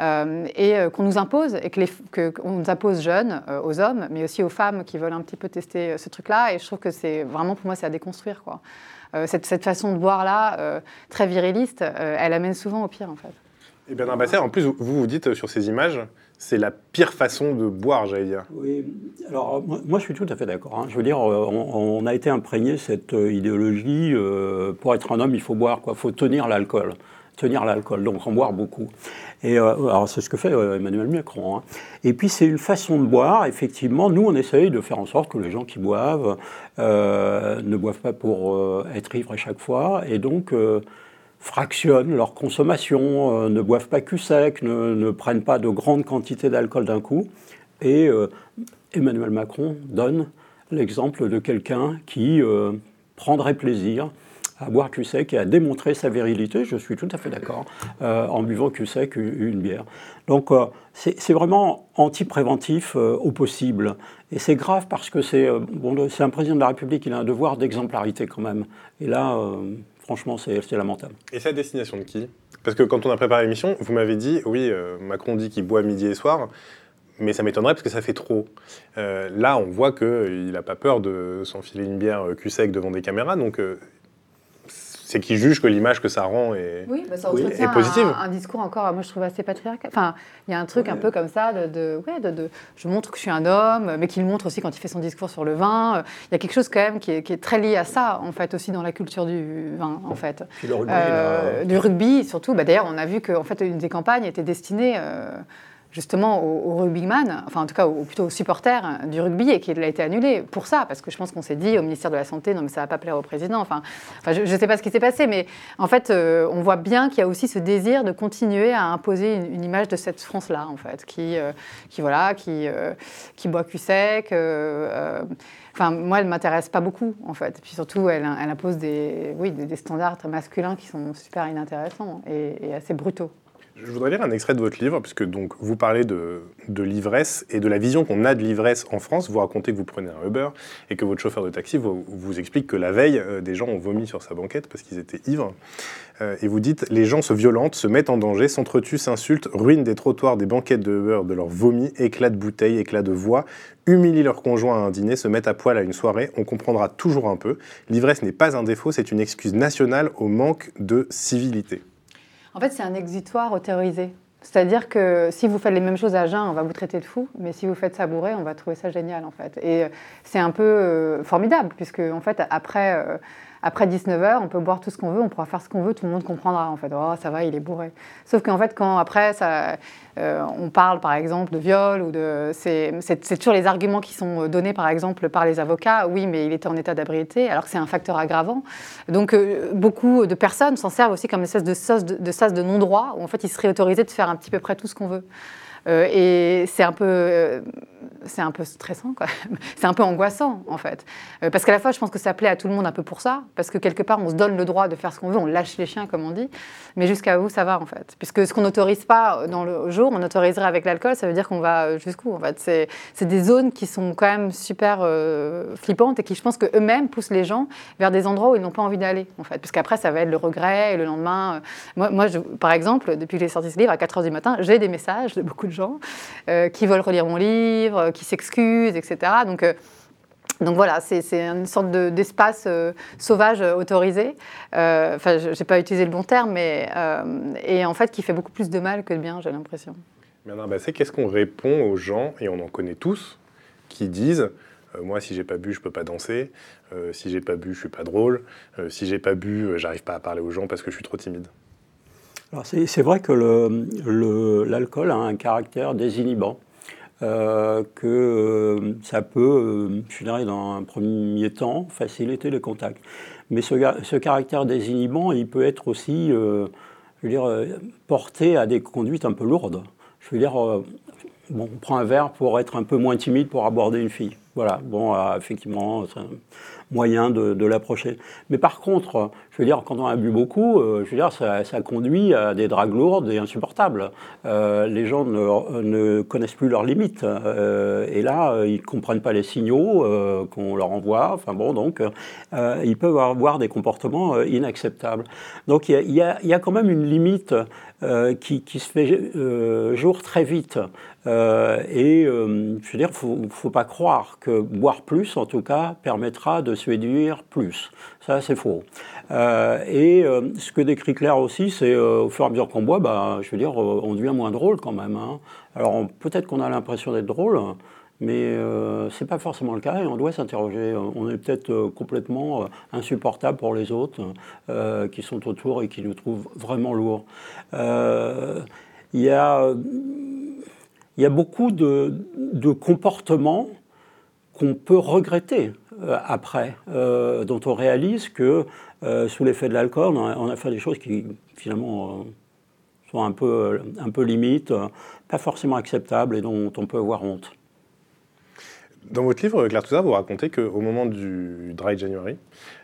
S2: Euh, et euh, qu'on nous impose, et qu'on nous impose jeunes, euh, aux hommes, mais aussi aux femmes qui veulent un petit peu tester ce truc-là. Et je trouve que c'est vraiment, pour moi, c'est à déconstruire. Quoi. Euh, cette, cette façon de boire-là, euh, très viriliste, euh, elle amène souvent au pire, en fait.
S1: Et Bernard Basset, en plus, vous vous dites sur ces images, c'est la pire façon de boire, j'allais dire.
S3: Oui, alors moi, moi, je suis tout à fait d'accord. hein. Je veux dire, on, on a été imprégné de cette euh, idéologie. euh, pour être un homme, il faut boire, quoi. Il faut tenir l'alcool. Tenir l'alcool, donc en boire beaucoup. Et euh, alors c'est ce que fait euh, Emmanuel Macron. hein. Et puis c'est une façon de boire. Effectivement, nous on essaye de faire en sorte que les gens qui boivent euh, ne boivent pas pour être ivres à chaque fois, et donc fractionnent leur consommation, ne boivent pas cul sec, ne, ne prennent pas de grandes quantités d'alcool d'un coup. Et Emmanuel Macron donne l'exemple de quelqu'un qui prendrait plaisir à boire cul sec et à démontrer sa virilité, je suis tout à fait d'accord, euh, en buvant cul sec une, une bière. Donc euh, c'est vraiment anti-préventif euh, au possible. Et c'est grave parce que c'est bon, un président de la République, il a un devoir d'exemplarité quand même. Et là, franchement, c'est lamentable.
S1: Et c'est à destination de qui? Parce que quand on a préparé l'émission, vous m'avez dit, oui, Macron dit qu'il boit midi et soir, mais ça m'étonnerait parce que ça fait trop. Là, on voit qu'il n'a pas peur de s'enfiler une bière cul sec devant des caméras, donc c'est qu'il juge que l'image que ça rend est,
S2: Oui, bah ça
S1: est
S2: entretient
S1: positive.
S2: un, un discours encore, moi je trouve assez patriarcal. Enfin, il y a un truc un peu comme ça de, de- ouais, de, de- je montre que je suis un homme, mais qu'il montre aussi quand il fait son discours sur le vin. Il y a quelque chose quand même qui est, qui est très lié à ça, en fait, aussi dans la culture du vin, en fait.
S3: Puis le rugby,
S2: Euh,
S3: là.
S2: Du rugby, surtout. Bah, D'ailleurs, on a vu que en fait, une des campagnes était destinée euh, justement aux rugbyman, enfin en tout cas aux, plutôt aux supporters euh, du rugby, et qu'elle a été annulée pour ça, parce que je pense qu'on s'est dit au ministère de la Santé, non mais ça va pas plaire au président. Enfin, je ne sais pas ce qui s'est passé, mais en fait, euh, on voit bien qu'il y a aussi ce désir de continuer à imposer une, image de cette France-là, en fait, qui, euh, qui voilà, qui, boit cul sec. Enfin, moi, elle m'intéresse pas beaucoup, en fait. Puis surtout, elle, impose des, oui, des, standards masculins qui sont super inintéressants et, et assez brutaux.
S1: Je voudrais lire un extrait de votre livre, puisque donc vous parlez de, l'ivresse et de la vision qu'on a de l'ivresse en France. Vous racontez que vous prenez un Uber et que votre chauffeur de taxi vous, vous explique que la veille, euh, des gens ont vomi sur sa banquette parce qu'ils étaient ivres. Euh, et vous dites les gens se violentent, se mettent en danger, s'entretuent, s'insultent, ruinent des trottoirs, des banquettes de Uber de leur vomi, éclats de bouteilles, éclats de voix, humilient leur conjoint à un dîner, se mettent à poil à une soirée. On comprendra toujours un peu. L'ivresse n'est pas un défaut, c'est une excuse nationale au manque de civilité.
S2: En fait, c'est un exutoire autorisé. C'est-à-dire que si vous faites les mêmes choses à jeun, on va vous traiter de fou, mais si vous faites ça bourré, on va trouver ça génial en fait. Et euh, c'est un peu euh, formidable, puisque en fait, après, euh, après 19h, on peut boire tout ce qu'on veut, on pourra faire ce qu'on veut, tout le monde comprendra en fait. Oh, ça va, il est bourré. Sauf qu'en fait, quand après, euh, on parle par exemple de viol ou de. C'est toujours les arguments qui sont donnés par exemple par les avocats. Oui, mais il était en état d'ébriété, alors que c'est un facteur aggravant. Donc euh, beaucoup de personnes s'en servent aussi comme une espèce de sas de, de, de non-droit, où en fait il serait autorisé de faire un petit peu près tout ce qu'on veut. Euh, et c'est un peu, c'est un peu stressant, c'est un peu angoissant en fait, Euh, parce qu'à la fois je pense que ça plaît à tout le monde un peu pour ça, parce que quelque part on se donne le droit de faire ce qu'on veut, on lâche les chiens comme on dit, mais jusqu'à où ça va en fait, puisque ce qu'on n'autorise pas dans le jour, on autoriserait avec l'alcool, ça veut dire qu'on va jusqu'où en fait? C'est, des zones qui sont quand même super euh, flippantes et qui je pense que eux-mêmes poussent les gens vers des endroits où ils n'ont pas envie d'aller en fait, parce qu'après ça va être le regret et le lendemain. euh, moi, par exemple, depuis que j'ai sorti ce livre à 4 h du matin, j'ai des messages de beaucoup de gens euh, qui veulent relire mon livre, euh, qui s'excusent, etc. Donc, euh, donc voilà, c'est une sorte de- d'espace euh, sauvage euh, autorisé. Euh, Enfin, je n'ai pas utilisé le bon terme, mais euh, et en fait qui fait beaucoup plus de mal que de bien, j'ai l'impression.
S1: Bernard Basset, qu'est-ce qu'on répond aux gens, et on en connaît tous, qui disent euh, Moi, si j'ai pas bu, je peux pas danser. Euh, si j'ai pas bu, je suis pas drôle. Euh, si j'ai pas bu, euh, j'arrive pas à parler aux gens parce que je suis trop timide.
S3: Alors c'est vrai que le- le- l'alcool a un caractère désinhibant. Euh, que euh, ça peut, euh, je dirais, dans un premier temps, faciliter les contacts. Mais ce, caractère désinhibant, il peut être aussi, euh, je veux dire, porté à des conduites un peu lourdes. Je veux dire, bon, on prend un verre pour être un peu moins timide pour aborder une fille. Voilà, bon, effectivement, c'est un moyen de l'approcher. Mais par contre, je veux dire, quand on a bu beaucoup, euh, je veux dire, ça, conduit à des dragues lourdes et insupportables. Euh, les gens ne, connaissent plus leurs limites. euh, et là, ils ne comprennent pas les signaux qu'on leur envoie. Enfin bon, donc, ils peuvent avoir des comportements inacceptables. Donc, il y a, quand même une limite qui, se fait jour très vite. Et euh, je veux dire, ne faut pas croire que boire plus, en tout cas, permettra de séduire plus. Ça, c'est faux. Euh, et euh, ce que décrit Claire aussi, c'est euh, au fur et à mesure qu'on boit, bah, je veux dire, on devient moins drôle quand même. hein. Alors peut-être qu'on a l'impression d'être drôle, mais ce n'est pas forcément le cas et on doit s'interroger. On est peut-être complètement insupportable pour les autres qui sont autour et qui nous trouvent vraiment lourds. Il y y a beaucoup de, comportements qu'on peut regretter après, euh, dont on réalise que euh, sous l'effet de l'alcool, on, a- fait des choses qui finalement euh, sont un peu, un peu limites, euh, pas forcément acceptables et dont on peut avoir honte.
S1: Dans votre livre, Claire Touzard, vous racontez qu'au moment du Dry January,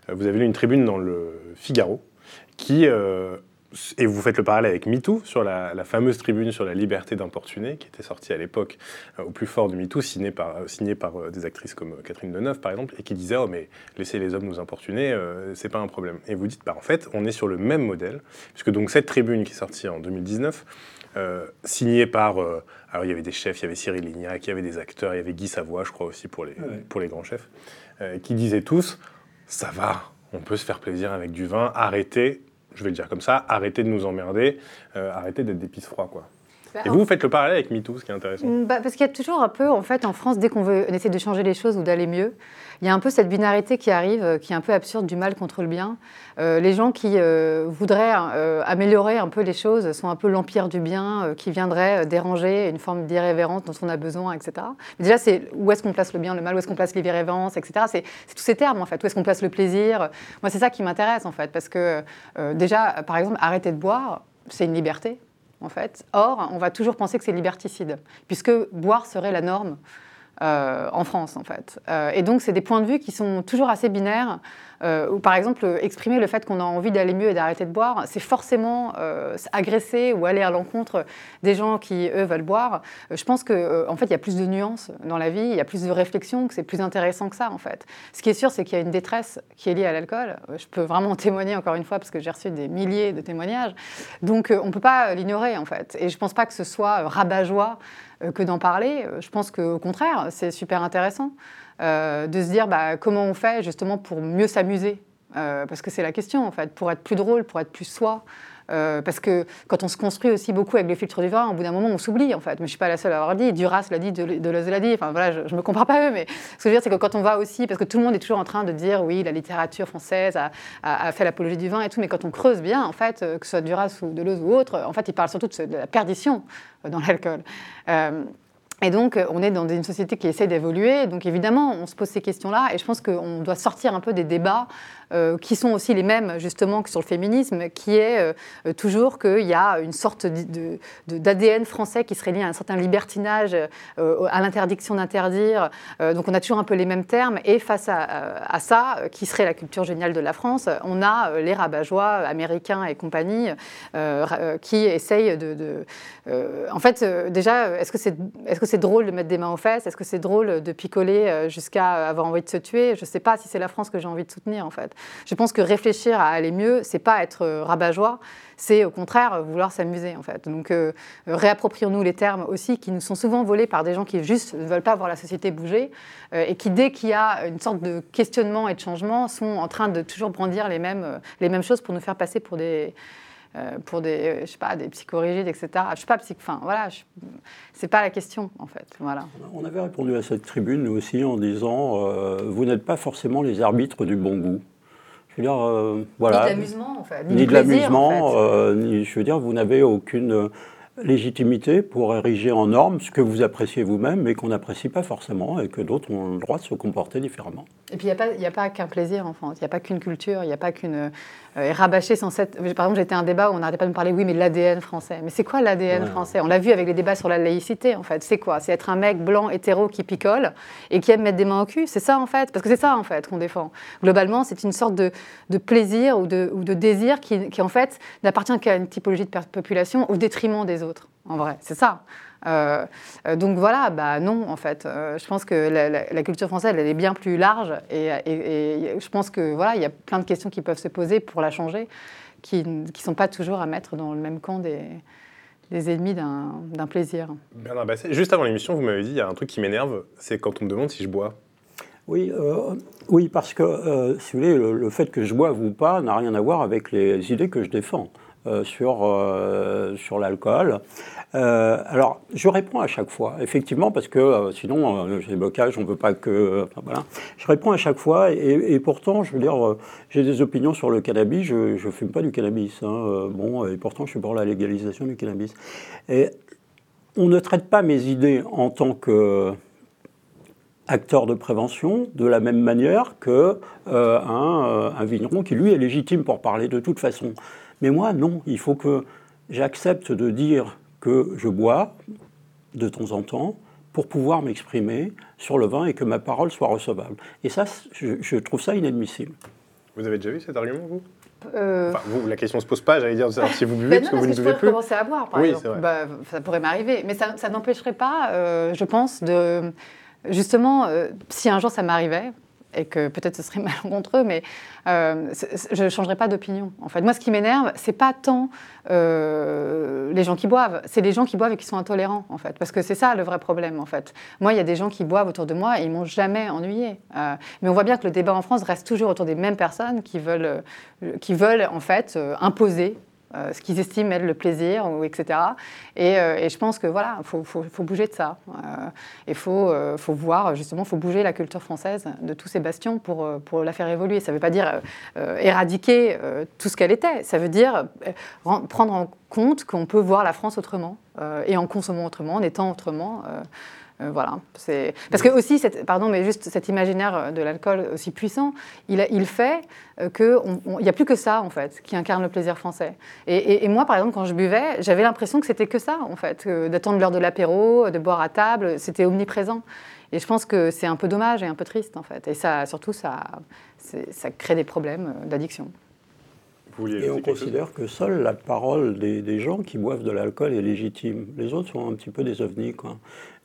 S1: euh, vous avez lu une tribune dans le Figaro qui. euh, et vous faites le parallèle avec MeToo, sur la, la fameuse tribune sur la liberté d'importuner, qui était sortie à l'époque euh, au plus fort du MeToo, signée par, euh, signée par euh, des actrices comme Catherine Deneuve, par exemple, et qui disait Oh, mais laissez les hommes nous importuner, c'est pas un problème. Et vous dites bah, En fait, on est sur le même modèle, puisque donc cette tribune qui est sortie en 2019, euh, signée par. alors, il y avait des chefs, il y avait Cyril Lignac, il y avait des acteurs, il y avait Guy Savoie, je crois aussi, pour les,
S3: Ouais.
S1: pour les grands chefs, qui disaient tous Ça va, on peut se faire plaisir avec du vin, arrêtez, je vais le dire comme ça, arrêtez de nous emmerder, euh, arrêtez d'être des pisse froids, quoi.
S2: Bah,
S1: Et vous, vous faites le parallèle avec MeToo, ce qui est intéressant.
S2: Bah, parce qu'il y a toujours un peu, en fait, en France, dès qu'on veut on essaie de changer les choses ou d'aller mieux, il y a un peu cette binarité qui arrive, euh, qui est un peu absurde, du mal contre le bien. Euh, les gens qui euh, voudraient améliorer un peu les choses sont un peu l'empire du bien, qui viendrait déranger une forme d'irrévérence dont on a besoin, etc. Déjà, c'est où est-ce qu'on place le bien, le mal, où est-ce qu'on place l'irrévérence, etc. C'est tous ces termes, en fait. Où est-ce qu'on place le plaisir? Moi, c'est ça qui m'intéresse, en fait, parce que déjà, par exemple, arrêter de boire, c'est une liberté en fait. Or, on va toujours penser que c'est liberticide, puisque boire serait la norme euh, en France, en fait. Euh, et donc, c'est des points de vue qui sont toujours assez binaires, euh, par exemple, exprimer le fait qu'on a envie d'aller mieux et d'arrêter de boire, c'est forcément euh, agresser ou aller à l'encontre des gens qui, eux, veulent boire. Je pense qu'en en fait, il y a plus de nuances dans la vie, il y a plus de réflexion, que c'est plus intéressant que ça, en fait. Ce qui est sûr, c'est qu'il y a une détresse qui est liée à l'alcool. Je peux vraiment en témoigner, encore une fois, parce que j'ai reçu des milliers de témoignages. Donc, on ne peut pas l'ignorer, en fait. Et je ne pense pas que ce soit rabat-joie que d'en parler. Euh, Je pense qu'au contraire, c'est super intéressant euh, de se dire bah, comment on fait justement pour mieux s'amuser. Euh, parce que c'est la question, en fait, pour être plus drôle, pour être plus soi. Euh, parce que quand on se construit aussi beaucoup avec le filtre du vin, au bout d'un moment, on s'oublie, en fait. Mais je ne suis pas la seule à avoir dit. Duras l'a dit, Deleuze l'a dit. Enfin, voilà, je ne me compare pas eux, mais ce que je veux dire, c'est que quand on va aussi, parce que tout le monde est toujours en train de dire, oui, la littérature française a, fait l'apologie du vin et tout, mais quand on creuse bien, en fait, euh, que ce soit Duras ou Deleuze ou autre, en fait, ils parlent surtout de, la perdition euh, dans l'alcool. Et donc, on est dans une société qui essaie d'évoluer. Donc, évidemment, on se pose ces questions-là. Et je pense qu'on doit sortir un peu des débats qui sont aussi les mêmes, justement, que sur le féminisme, qui est euh, euh, toujours qu'il y a une sorte d'ADN français qui serait lié à un certain libertinage, euh, à l'interdiction d'interdire. Euh, donc, on a toujours un peu les mêmes termes. Et face à, ça, euh, qui serait la culture géniale de la France, on a euh, les rabat-joie américains et compagnie euh, euh, qui essayent de... euh, en fait, euh, déjà, est-ce que c'est est -ce c'est drôle de mettre des mains aux fesses? Est-ce que c'est drôle de picoler euh, jusqu'à avoir envie de se tuer? Je ne sais pas si c'est la France que j'ai envie de soutenir, en fait. Je pense que réfléchir à aller mieux, c'est pas être euh, rabat-joie, c'est au contraire euh, vouloir s'amuser, en fait. Donc, euh, réapproprions-nous les termes aussi qui nous sont souvent volés par des gens qui juste ne veulent pas voir la société bouger et qui, dès qu'il y a une sorte de questionnement et de changement, sont en train de toujours brandir les mêmes, les mêmes choses pour nous faire passer pour des euh, pour des, je sais pas, des psychorigides, etc. Je suis pas psy, enfin voilà, c'est pas la question en fait, voilà.
S3: On avait répondu à cette tribune, nous aussi, en disant Vous n'êtes pas forcément les arbitres du bon goût. Je veux dire, euh, voilà.
S2: Ni de l'amusement, en fait, ni
S3: Ni de l'amusement,
S2: en fait.
S3: euh, ni- je veux dire, vous n'avez aucune. Légitimité pour ériger en norme ce que vous appréciez vous-même, mais qu'on n'apprécie pas forcément, et que d'autres ont le droit de se comporter différemment.
S2: Et puis, il n'y a pas, qu'un plaisir en France. Il n'y a pas qu'une culture. Il n'y a pas qu'une. Euh, et rabâcher sans cette. Par exemple, j'étais à un débat où on n'arrêtait pas de me parler, oui, mais de l'ADN français. Mais c'est quoi l'ADN
S31: Ouais.
S2: français? On l'a vu avec les débats sur la laïcité, en fait. C'est quoi? C'est être un mec blanc, hétéro, qui picole et qui aime mettre des mains au cul? C'est ça, en fait? Parce que c'est ça, en fait, qu'on défend. Globalement, c'est une sorte de, de plaisir ou de, ou de désir qui, qui, en fait, n'appartient qu'à une typologie de population au détriment des autres. En vrai, c'est ça. Euh, donc voilà, bah non, en fait. Euh, je pense que la, la- la culture française, elle est bien plus large et, et- et je pense que voilà, il y a plein de questions qui peuvent se poser pour la changer, qui ne sont pas toujours à mettre dans le même camp des, des ennemis d'un d'un plaisir.
S1: Bernard Basset, juste avant l'émission, vous m'avez dit, il y a un truc qui m'énerve, c'est quand on me demande si je bois.
S3: Oui, euh, oui parce que, euh, si vous voulez, le, le fait que je boive ou pas n'a rien à voir avec les idées que je défends euh, sur, euh, sur l'alcool. Euh, alors, je réponds à chaque fois, effectivement, parce que sinon, j'ai des blocages, on ne veut pas que... voilà. Je réponds à chaque fois, et, pourtant, je veux dire, j'ai des opinions sur le cannabis, je ne fume pas du cannabis. hein, bon, et pourtant, je suis pour la légalisation du cannabis. Et on ne traite pas mes idées en tant que acteur de prévention de la même manière que un vigneron qui lui est légitime pour parler de toute façon. Mais moi non, il faut que j'accepte de dire que je bois de temps en temps pour pouvoir m'exprimer sur le vin et que ma parole soit recevable. Et ça, je, je trouve ça inadmissible.
S1: Vous avez déjà vu cet argument, vous?
S2: Euh,
S1: Enfin, vous, la question se pose pas, j'allais dire si vous buvez,
S2: Ben
S1: parce
S2: non,
S1: que vous
S2: parce
S1: ne
S2: que je
S1: buvez
S2: pourrais
S1: plus.
S2: commencer à boire, par
S1: oui,
S2: exemple.
S1: c'est vrai.
S2: Bah, ça pourrait m'arriver. Mais ça, ça n'empêcherait pas, euh, je pense, de. Justement, euh, si un jour ça m'arrivait, et que peut-être ce serait malencontreux, mais euh, je ne changerais pas d'opinion. En fait, moi, ce qui m'énerve, c'est pas tant euh, les gens qui boivent, c'est les gens qui boivent et qui sont intolérants, en fait. Parce que c'est ça le vrai problème, en fait. Moi, il y a des gens qui boivent autour de moi et ils m'ont jamais ennuyé. Euh, mais on voit bien que le débat en France reste toujours autour des mêmes personnes qui veulent, qui veulent en fait, imposer euh, ce qu'ils estiment être le plaisir, ou, etc. Et, euh, et je pense que voilà, il faut, bouger de ça. Il faut, euh, faut voir, justement, il faut bouger la culture française de tous ces bastions pour, euh, la faire évoluer. Ça ne veut pas dire euh, euh, éradiquer euh, tout ce qu'elle était, ça veut dire euh, ren- prendre en compte qu'on peut voir la France autrement, euh, et en consommant autrement, en étant autrement. Euh, voilà, c'est parce que aussi, cette, pardon, mais juste cet imaginaire euh, de l'alcool aussi puissant, il, a- il fait euh, que on- on- il n'y a plus que ça en fait qui incarne le plaisir français. Et, et- et moi, par exemple, quand je buvais, j'avais l'impression que c'était que ça en fait, d'attendre l'heure de l'apéro, de boire à table, c'était omniprésent. Et je pense que c'est un peu dommage et un peu triste en fait. Et ça, surtout, ça, ça crée des problèmes d'addiction.
S3: Et on considère que seule la parole des, des gens qui boivent de l'alcool est légitime. Les autres sont un petit peu des ovnis. Quoi.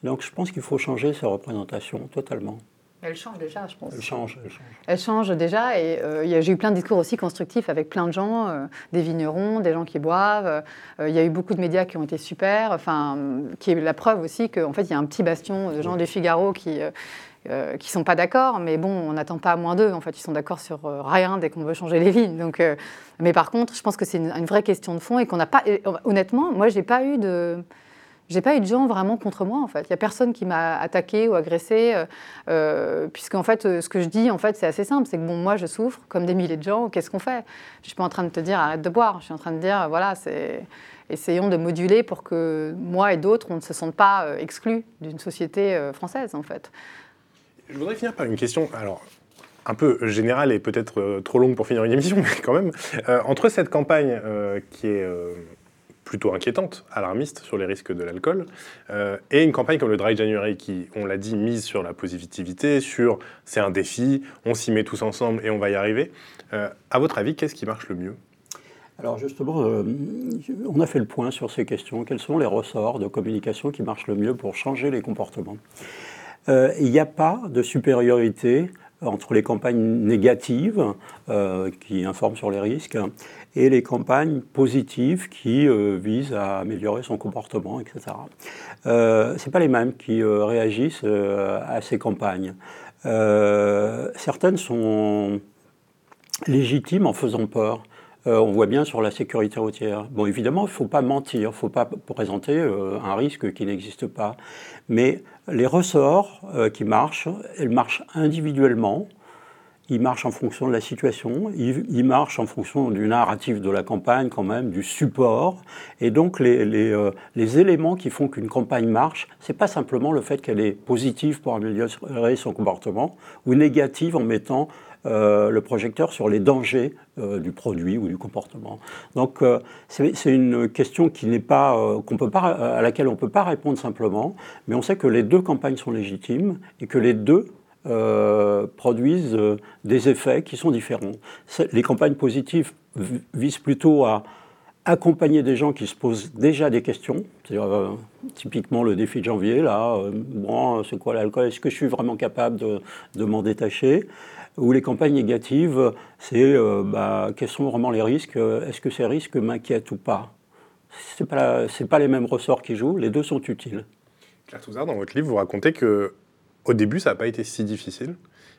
S3: Donc je pense qu'il faut changer ces représentations totalement.
S2: Elle change déjà, je pense.
S3: Elles changent, elles changent.
S2: Elle change déjà et euh, j'ai eu plein de discours aussi constructifs avec plein de gens, euh, des vignerons, des gens qui boivent. Euh, il y a eu beaucoup de médias qui ont été super, enfin, qui est la preuve aussi qu'en fait il y a un petit bastion de gens du Figaro qui euh, euh, qui sont pas d'accord, mais bon, on n'attend pas à moins d'eux. En fait, ils sont d'accord sur euh, rien dès qu'on veut changer les lignes. Donc, euh, mais par contre, je pense que c'est une, une vraie question de fond et qu'on n'a pas. et, honnêtement, moi, j'ai pas eu de. J'ai pas eu de gens vraiment contre moi en fait. Il y a personne qui m'a attaqué ou agressé, euh, euh, puisqu'en fait, euh, ce que je dis en fait, c'est assez simple. C'est que bon, moi, je souffre comme des milliers de gens. Qu'est-ce qu'on fait? Je suis pas en train de te dire arrête de boire. Je suis en train de dire voilà, c'est essayons de moduler pour que moi et d'autres, on ne se sente pas euh, exclus d'une société française en fait.
S1: Je voudrais finir par une question, alors un peu générale et peut-être trop longue pour finir une émission, mais quand même. Entre cette campagne qui est plutôt inquiétante, alarmiste sur les risques de l'alcool, euh, et une campagne comme le Dry January qui, on l'a dit, mise sur la positivité, sur c'est un défi, on s'y met tous ensemble et on va y arriver. Euh, à votre avis, qu'est-ce qui marche le mieux?
S3: Alors justement, euh, on a fait le point sur ces questions. Quels sont les ressorts de communication qui marchent le mieux pour changer les comportements? Euh, Il n'y a pas de supériorité entre les campagnes négatives qui informent sur les risques et les campagnes positives qui euh, visent à améliorer son comportement, etc. Euh, Ce pas les mêmes qui euh, réagissent euh, à ces campagnes. Certaines sont légitimes en faisant peur. On voit bien sur la sécurité routière. Bon, évidemment, il ne faut pas mentir, il ne faut pas présenter un risque qui n'existe pas. Mais les ressorts qui marchent, elles marchent individuellement il marche en fonction de la situation, il, marche en fonction du narratif de la campagne quand même, du support. Et donc euh, les éléments qui font qu'une campagne marche, c'est pas simplement le fait qu'elle est positive pour améliorer son comportement ou négative en mettant euh, le projecteur sur les dangers euh, du produit ou du comportement. Donc c'est une question qui n'est pas, qu'on peut pas, à laquelle on ne peut pas répondre simplement, mais on sait que les deux campagnes sont légitimes et que les deux euh, produisent euh, des effets qui sont différents. Les campagnes positives visent plutôt à accompagner des gens qui se posent déjà des questions, euh, typiquement le défi de janvier, là, bon, c'est quoi l'alcool, est-ce que je suis vraiment capable de, m'en détacher? Ou les campagnes négatives, c'est bah, quels sont vraiment les risques, est-ce que ces risques m'inquiètent ou pas? Ce n'est pas, pas les mêmes ressorts qui jouent, les deux sont utiles.
S1: Claire Touzard, dans votre livre, vous racontez que au début, ça n'a pas été si difficile,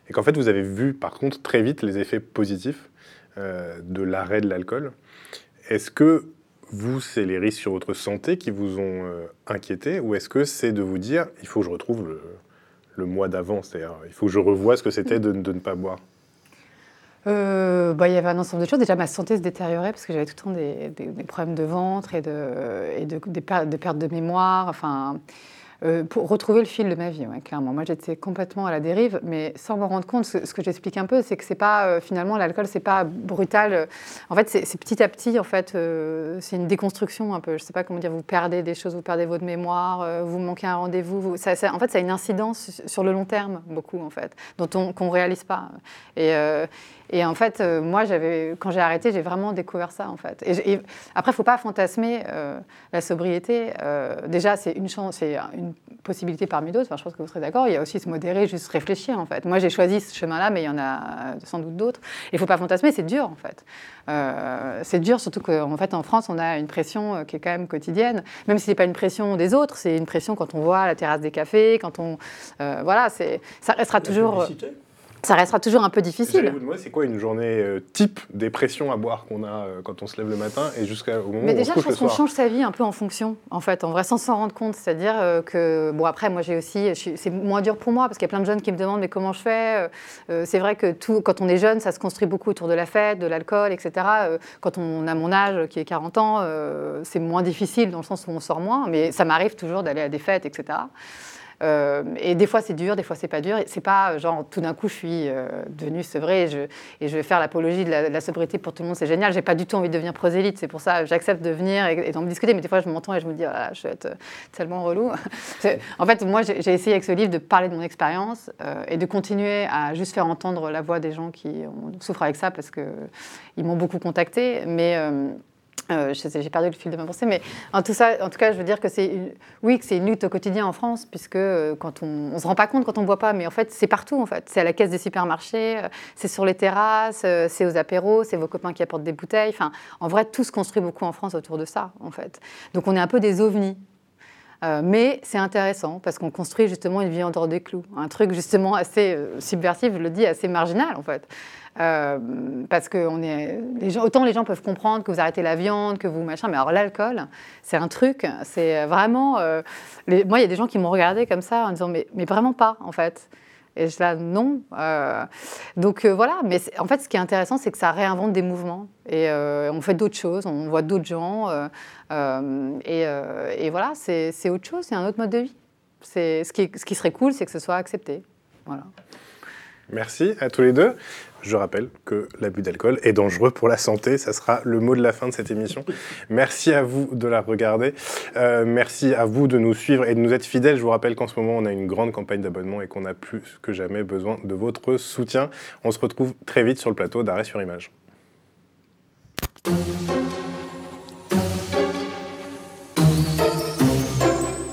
S1: et qu'en fait, vous avez vu, par contre, très vite les effets positifs euh, de l'arrêt de l'alcool. Est-ce que vous, c'est les risques sur votre santé qui vous ont euh, inquiété, ou est-ce que c'est de vous dire, il faut que je retrouve le, le mois d'avant, c'est-à-dire, il faut que je revoie ce que c'était de, ne pas boire?
S2: Euh, bah, il y avait un ensemble de choses. Déjà, ma santé se détériorait parce que j'avais tout le temps des, problèmes de ventre et, de, et des pertes de mémoire. Enfin, euh, pour retrouver le fil de ma vie, clairement. Moi, j'étais complètement à la dérive, mais sans m'en rendre compte. Ce, que j'explique un peu, c'est que c'est pas euh, finalement l'alcool, c'est pas brutal. En fait, c'est petit à petit. En fait, euh, c'est une déconstruction un peu. Je sais pas comment dire. Vous perdez des choses, vous perdez votre mémoire, vous manquez un rendez-vous. en fait, ça a une incidence sur le long terme, beaucoup en fait, dont on qu'on réalise pas. Et en fait, euh, moi, quand j'ai arrêté, j'ai vraiment découvert ça, en fait. Et, après, il ne faut pas fantasmer euh, la sobriété. Euh, déjà, c'est une chance, c'est une possibilité parmi d'autres. Enfin, je pense que vous serez d'accord. Il y a aussi se modérer, juste réfléchir, en fait. Moi, j'ai choisi ce chemin-là, mais il y en a sans doute d'autres. Il ne faut pas fantasmer, c'est dur, en fait. Euh, c'est dur, surtout qu'en fait, en France, on a une pression qui est quand même quotidienne. Même si ce n'est pas une pression des autres, c'est une pression quand on voit la terrasse des cafés, quand on... voilà, ça restera toujours... Ça restera toujours un peu difficile.
S1: c'est quoi une journée euh, type des pressions à boire qu'on a euh, quand on se lève le matin et jusqu'au moment
S2: Mais
S1: où
S2: déjà,
S1: on
S2: je
S1: se couche le
S2: pense qu'on change sa vie un peu en fonction, en fait, en vrai, sans s'en rendre compte. C'est-à-dire euh, que, bon, après, moi, j'ai aussi, je c'est moins dur pour moi, parce qu'il y a plein de jeunes qui me demandent, mais comment je fais C'est vrai que tout, quand on est jeune, ça se construit beaucoup autour de la fête, de l'alcool, etc. Quand on a mon âge, qui est 40 ans, c'est moins difficile, dans le sens où on sort moins, mais ça m'arrive toujours d'aller à des fêtes, etc. Euh, et des fois c'est dur, des fois c'est pas dur. C'est pas euh, genre tout d'un coup je suis euh, devenue sevrée et je, et je vais faire l'apologie de la, de sobriété pour tout le monde, c'est génial. J'ai pas du tout envie de devenir prosélyte, c'est pour ça j'accepte de venir et, et d'en discuter. Mais des fois je m'entends et je me dis, là, je vais être tellement relou. En fait, moi j'ai essayé avec ce livre de parler de mon expérience et de continuer à juste faire entendre la voix des gens qui souffrent avec ça parce que ils m'ont beaucoup contacté. Mais euh, j'ai perdu le fil de ma pensée, mais en tout, cas, je veux dire que c'est, oui, que c'est une lutte au quotidien en France, puisque euh, quand on, on se rend pas compte quand on boit pas, mais en fait, c'est partout en fait. C'est à la caisse des supermarchés, euh, c'est sur les terrasses, c'est aux apéros, c'est vos copains qui apportent des bouteilles. Enfin, en vrai, tout se construit beaucoup en France autour de ça, en fait. Donc, on est un peu des ovnis. Mais c'est intéressant parce qu'on construit justement une vie en dehors des clous. Un truc justement assez subversif, je le dis, assez marginal en fait. Euh, parce que est, autant les gens peuvent comprendre que vous arrêtez la viande, que vous machin, mais alors l'alcool, c'est un truc, c'est vraiment. euh, moi, il y a des gens qui m'ont regardé comme ça en disant mais, mais vraiment pas en fait. Et je là, non. Euh, donc voilà, mais en fait, ce qui est intéressant, c'est que ça réinvente des mouvements. Et on fait d'autres choses, on voit d'autres gens. et, voilà, c'est autre chose, c'est un autre mode de vie. Ce qui, ce qui serait cool, c'est que ce soit accepté. Voilà.
S1: Merci à tous les deux. Je rappelle que l'abus d'alcool est dangereux pour la santé. Ça sera le mot de la fin de cette émission. Merci à vous de la regarder. Euh, merci à vous de nous suivre et de nous être fidèles. Je vous rappelle qu'en ce moment, on a une grande campagne d'abonnement et qu'on a plus que jamais besoin de votre soutien. On se retrouve très vite sur le plateau d'Arrêt sur Image.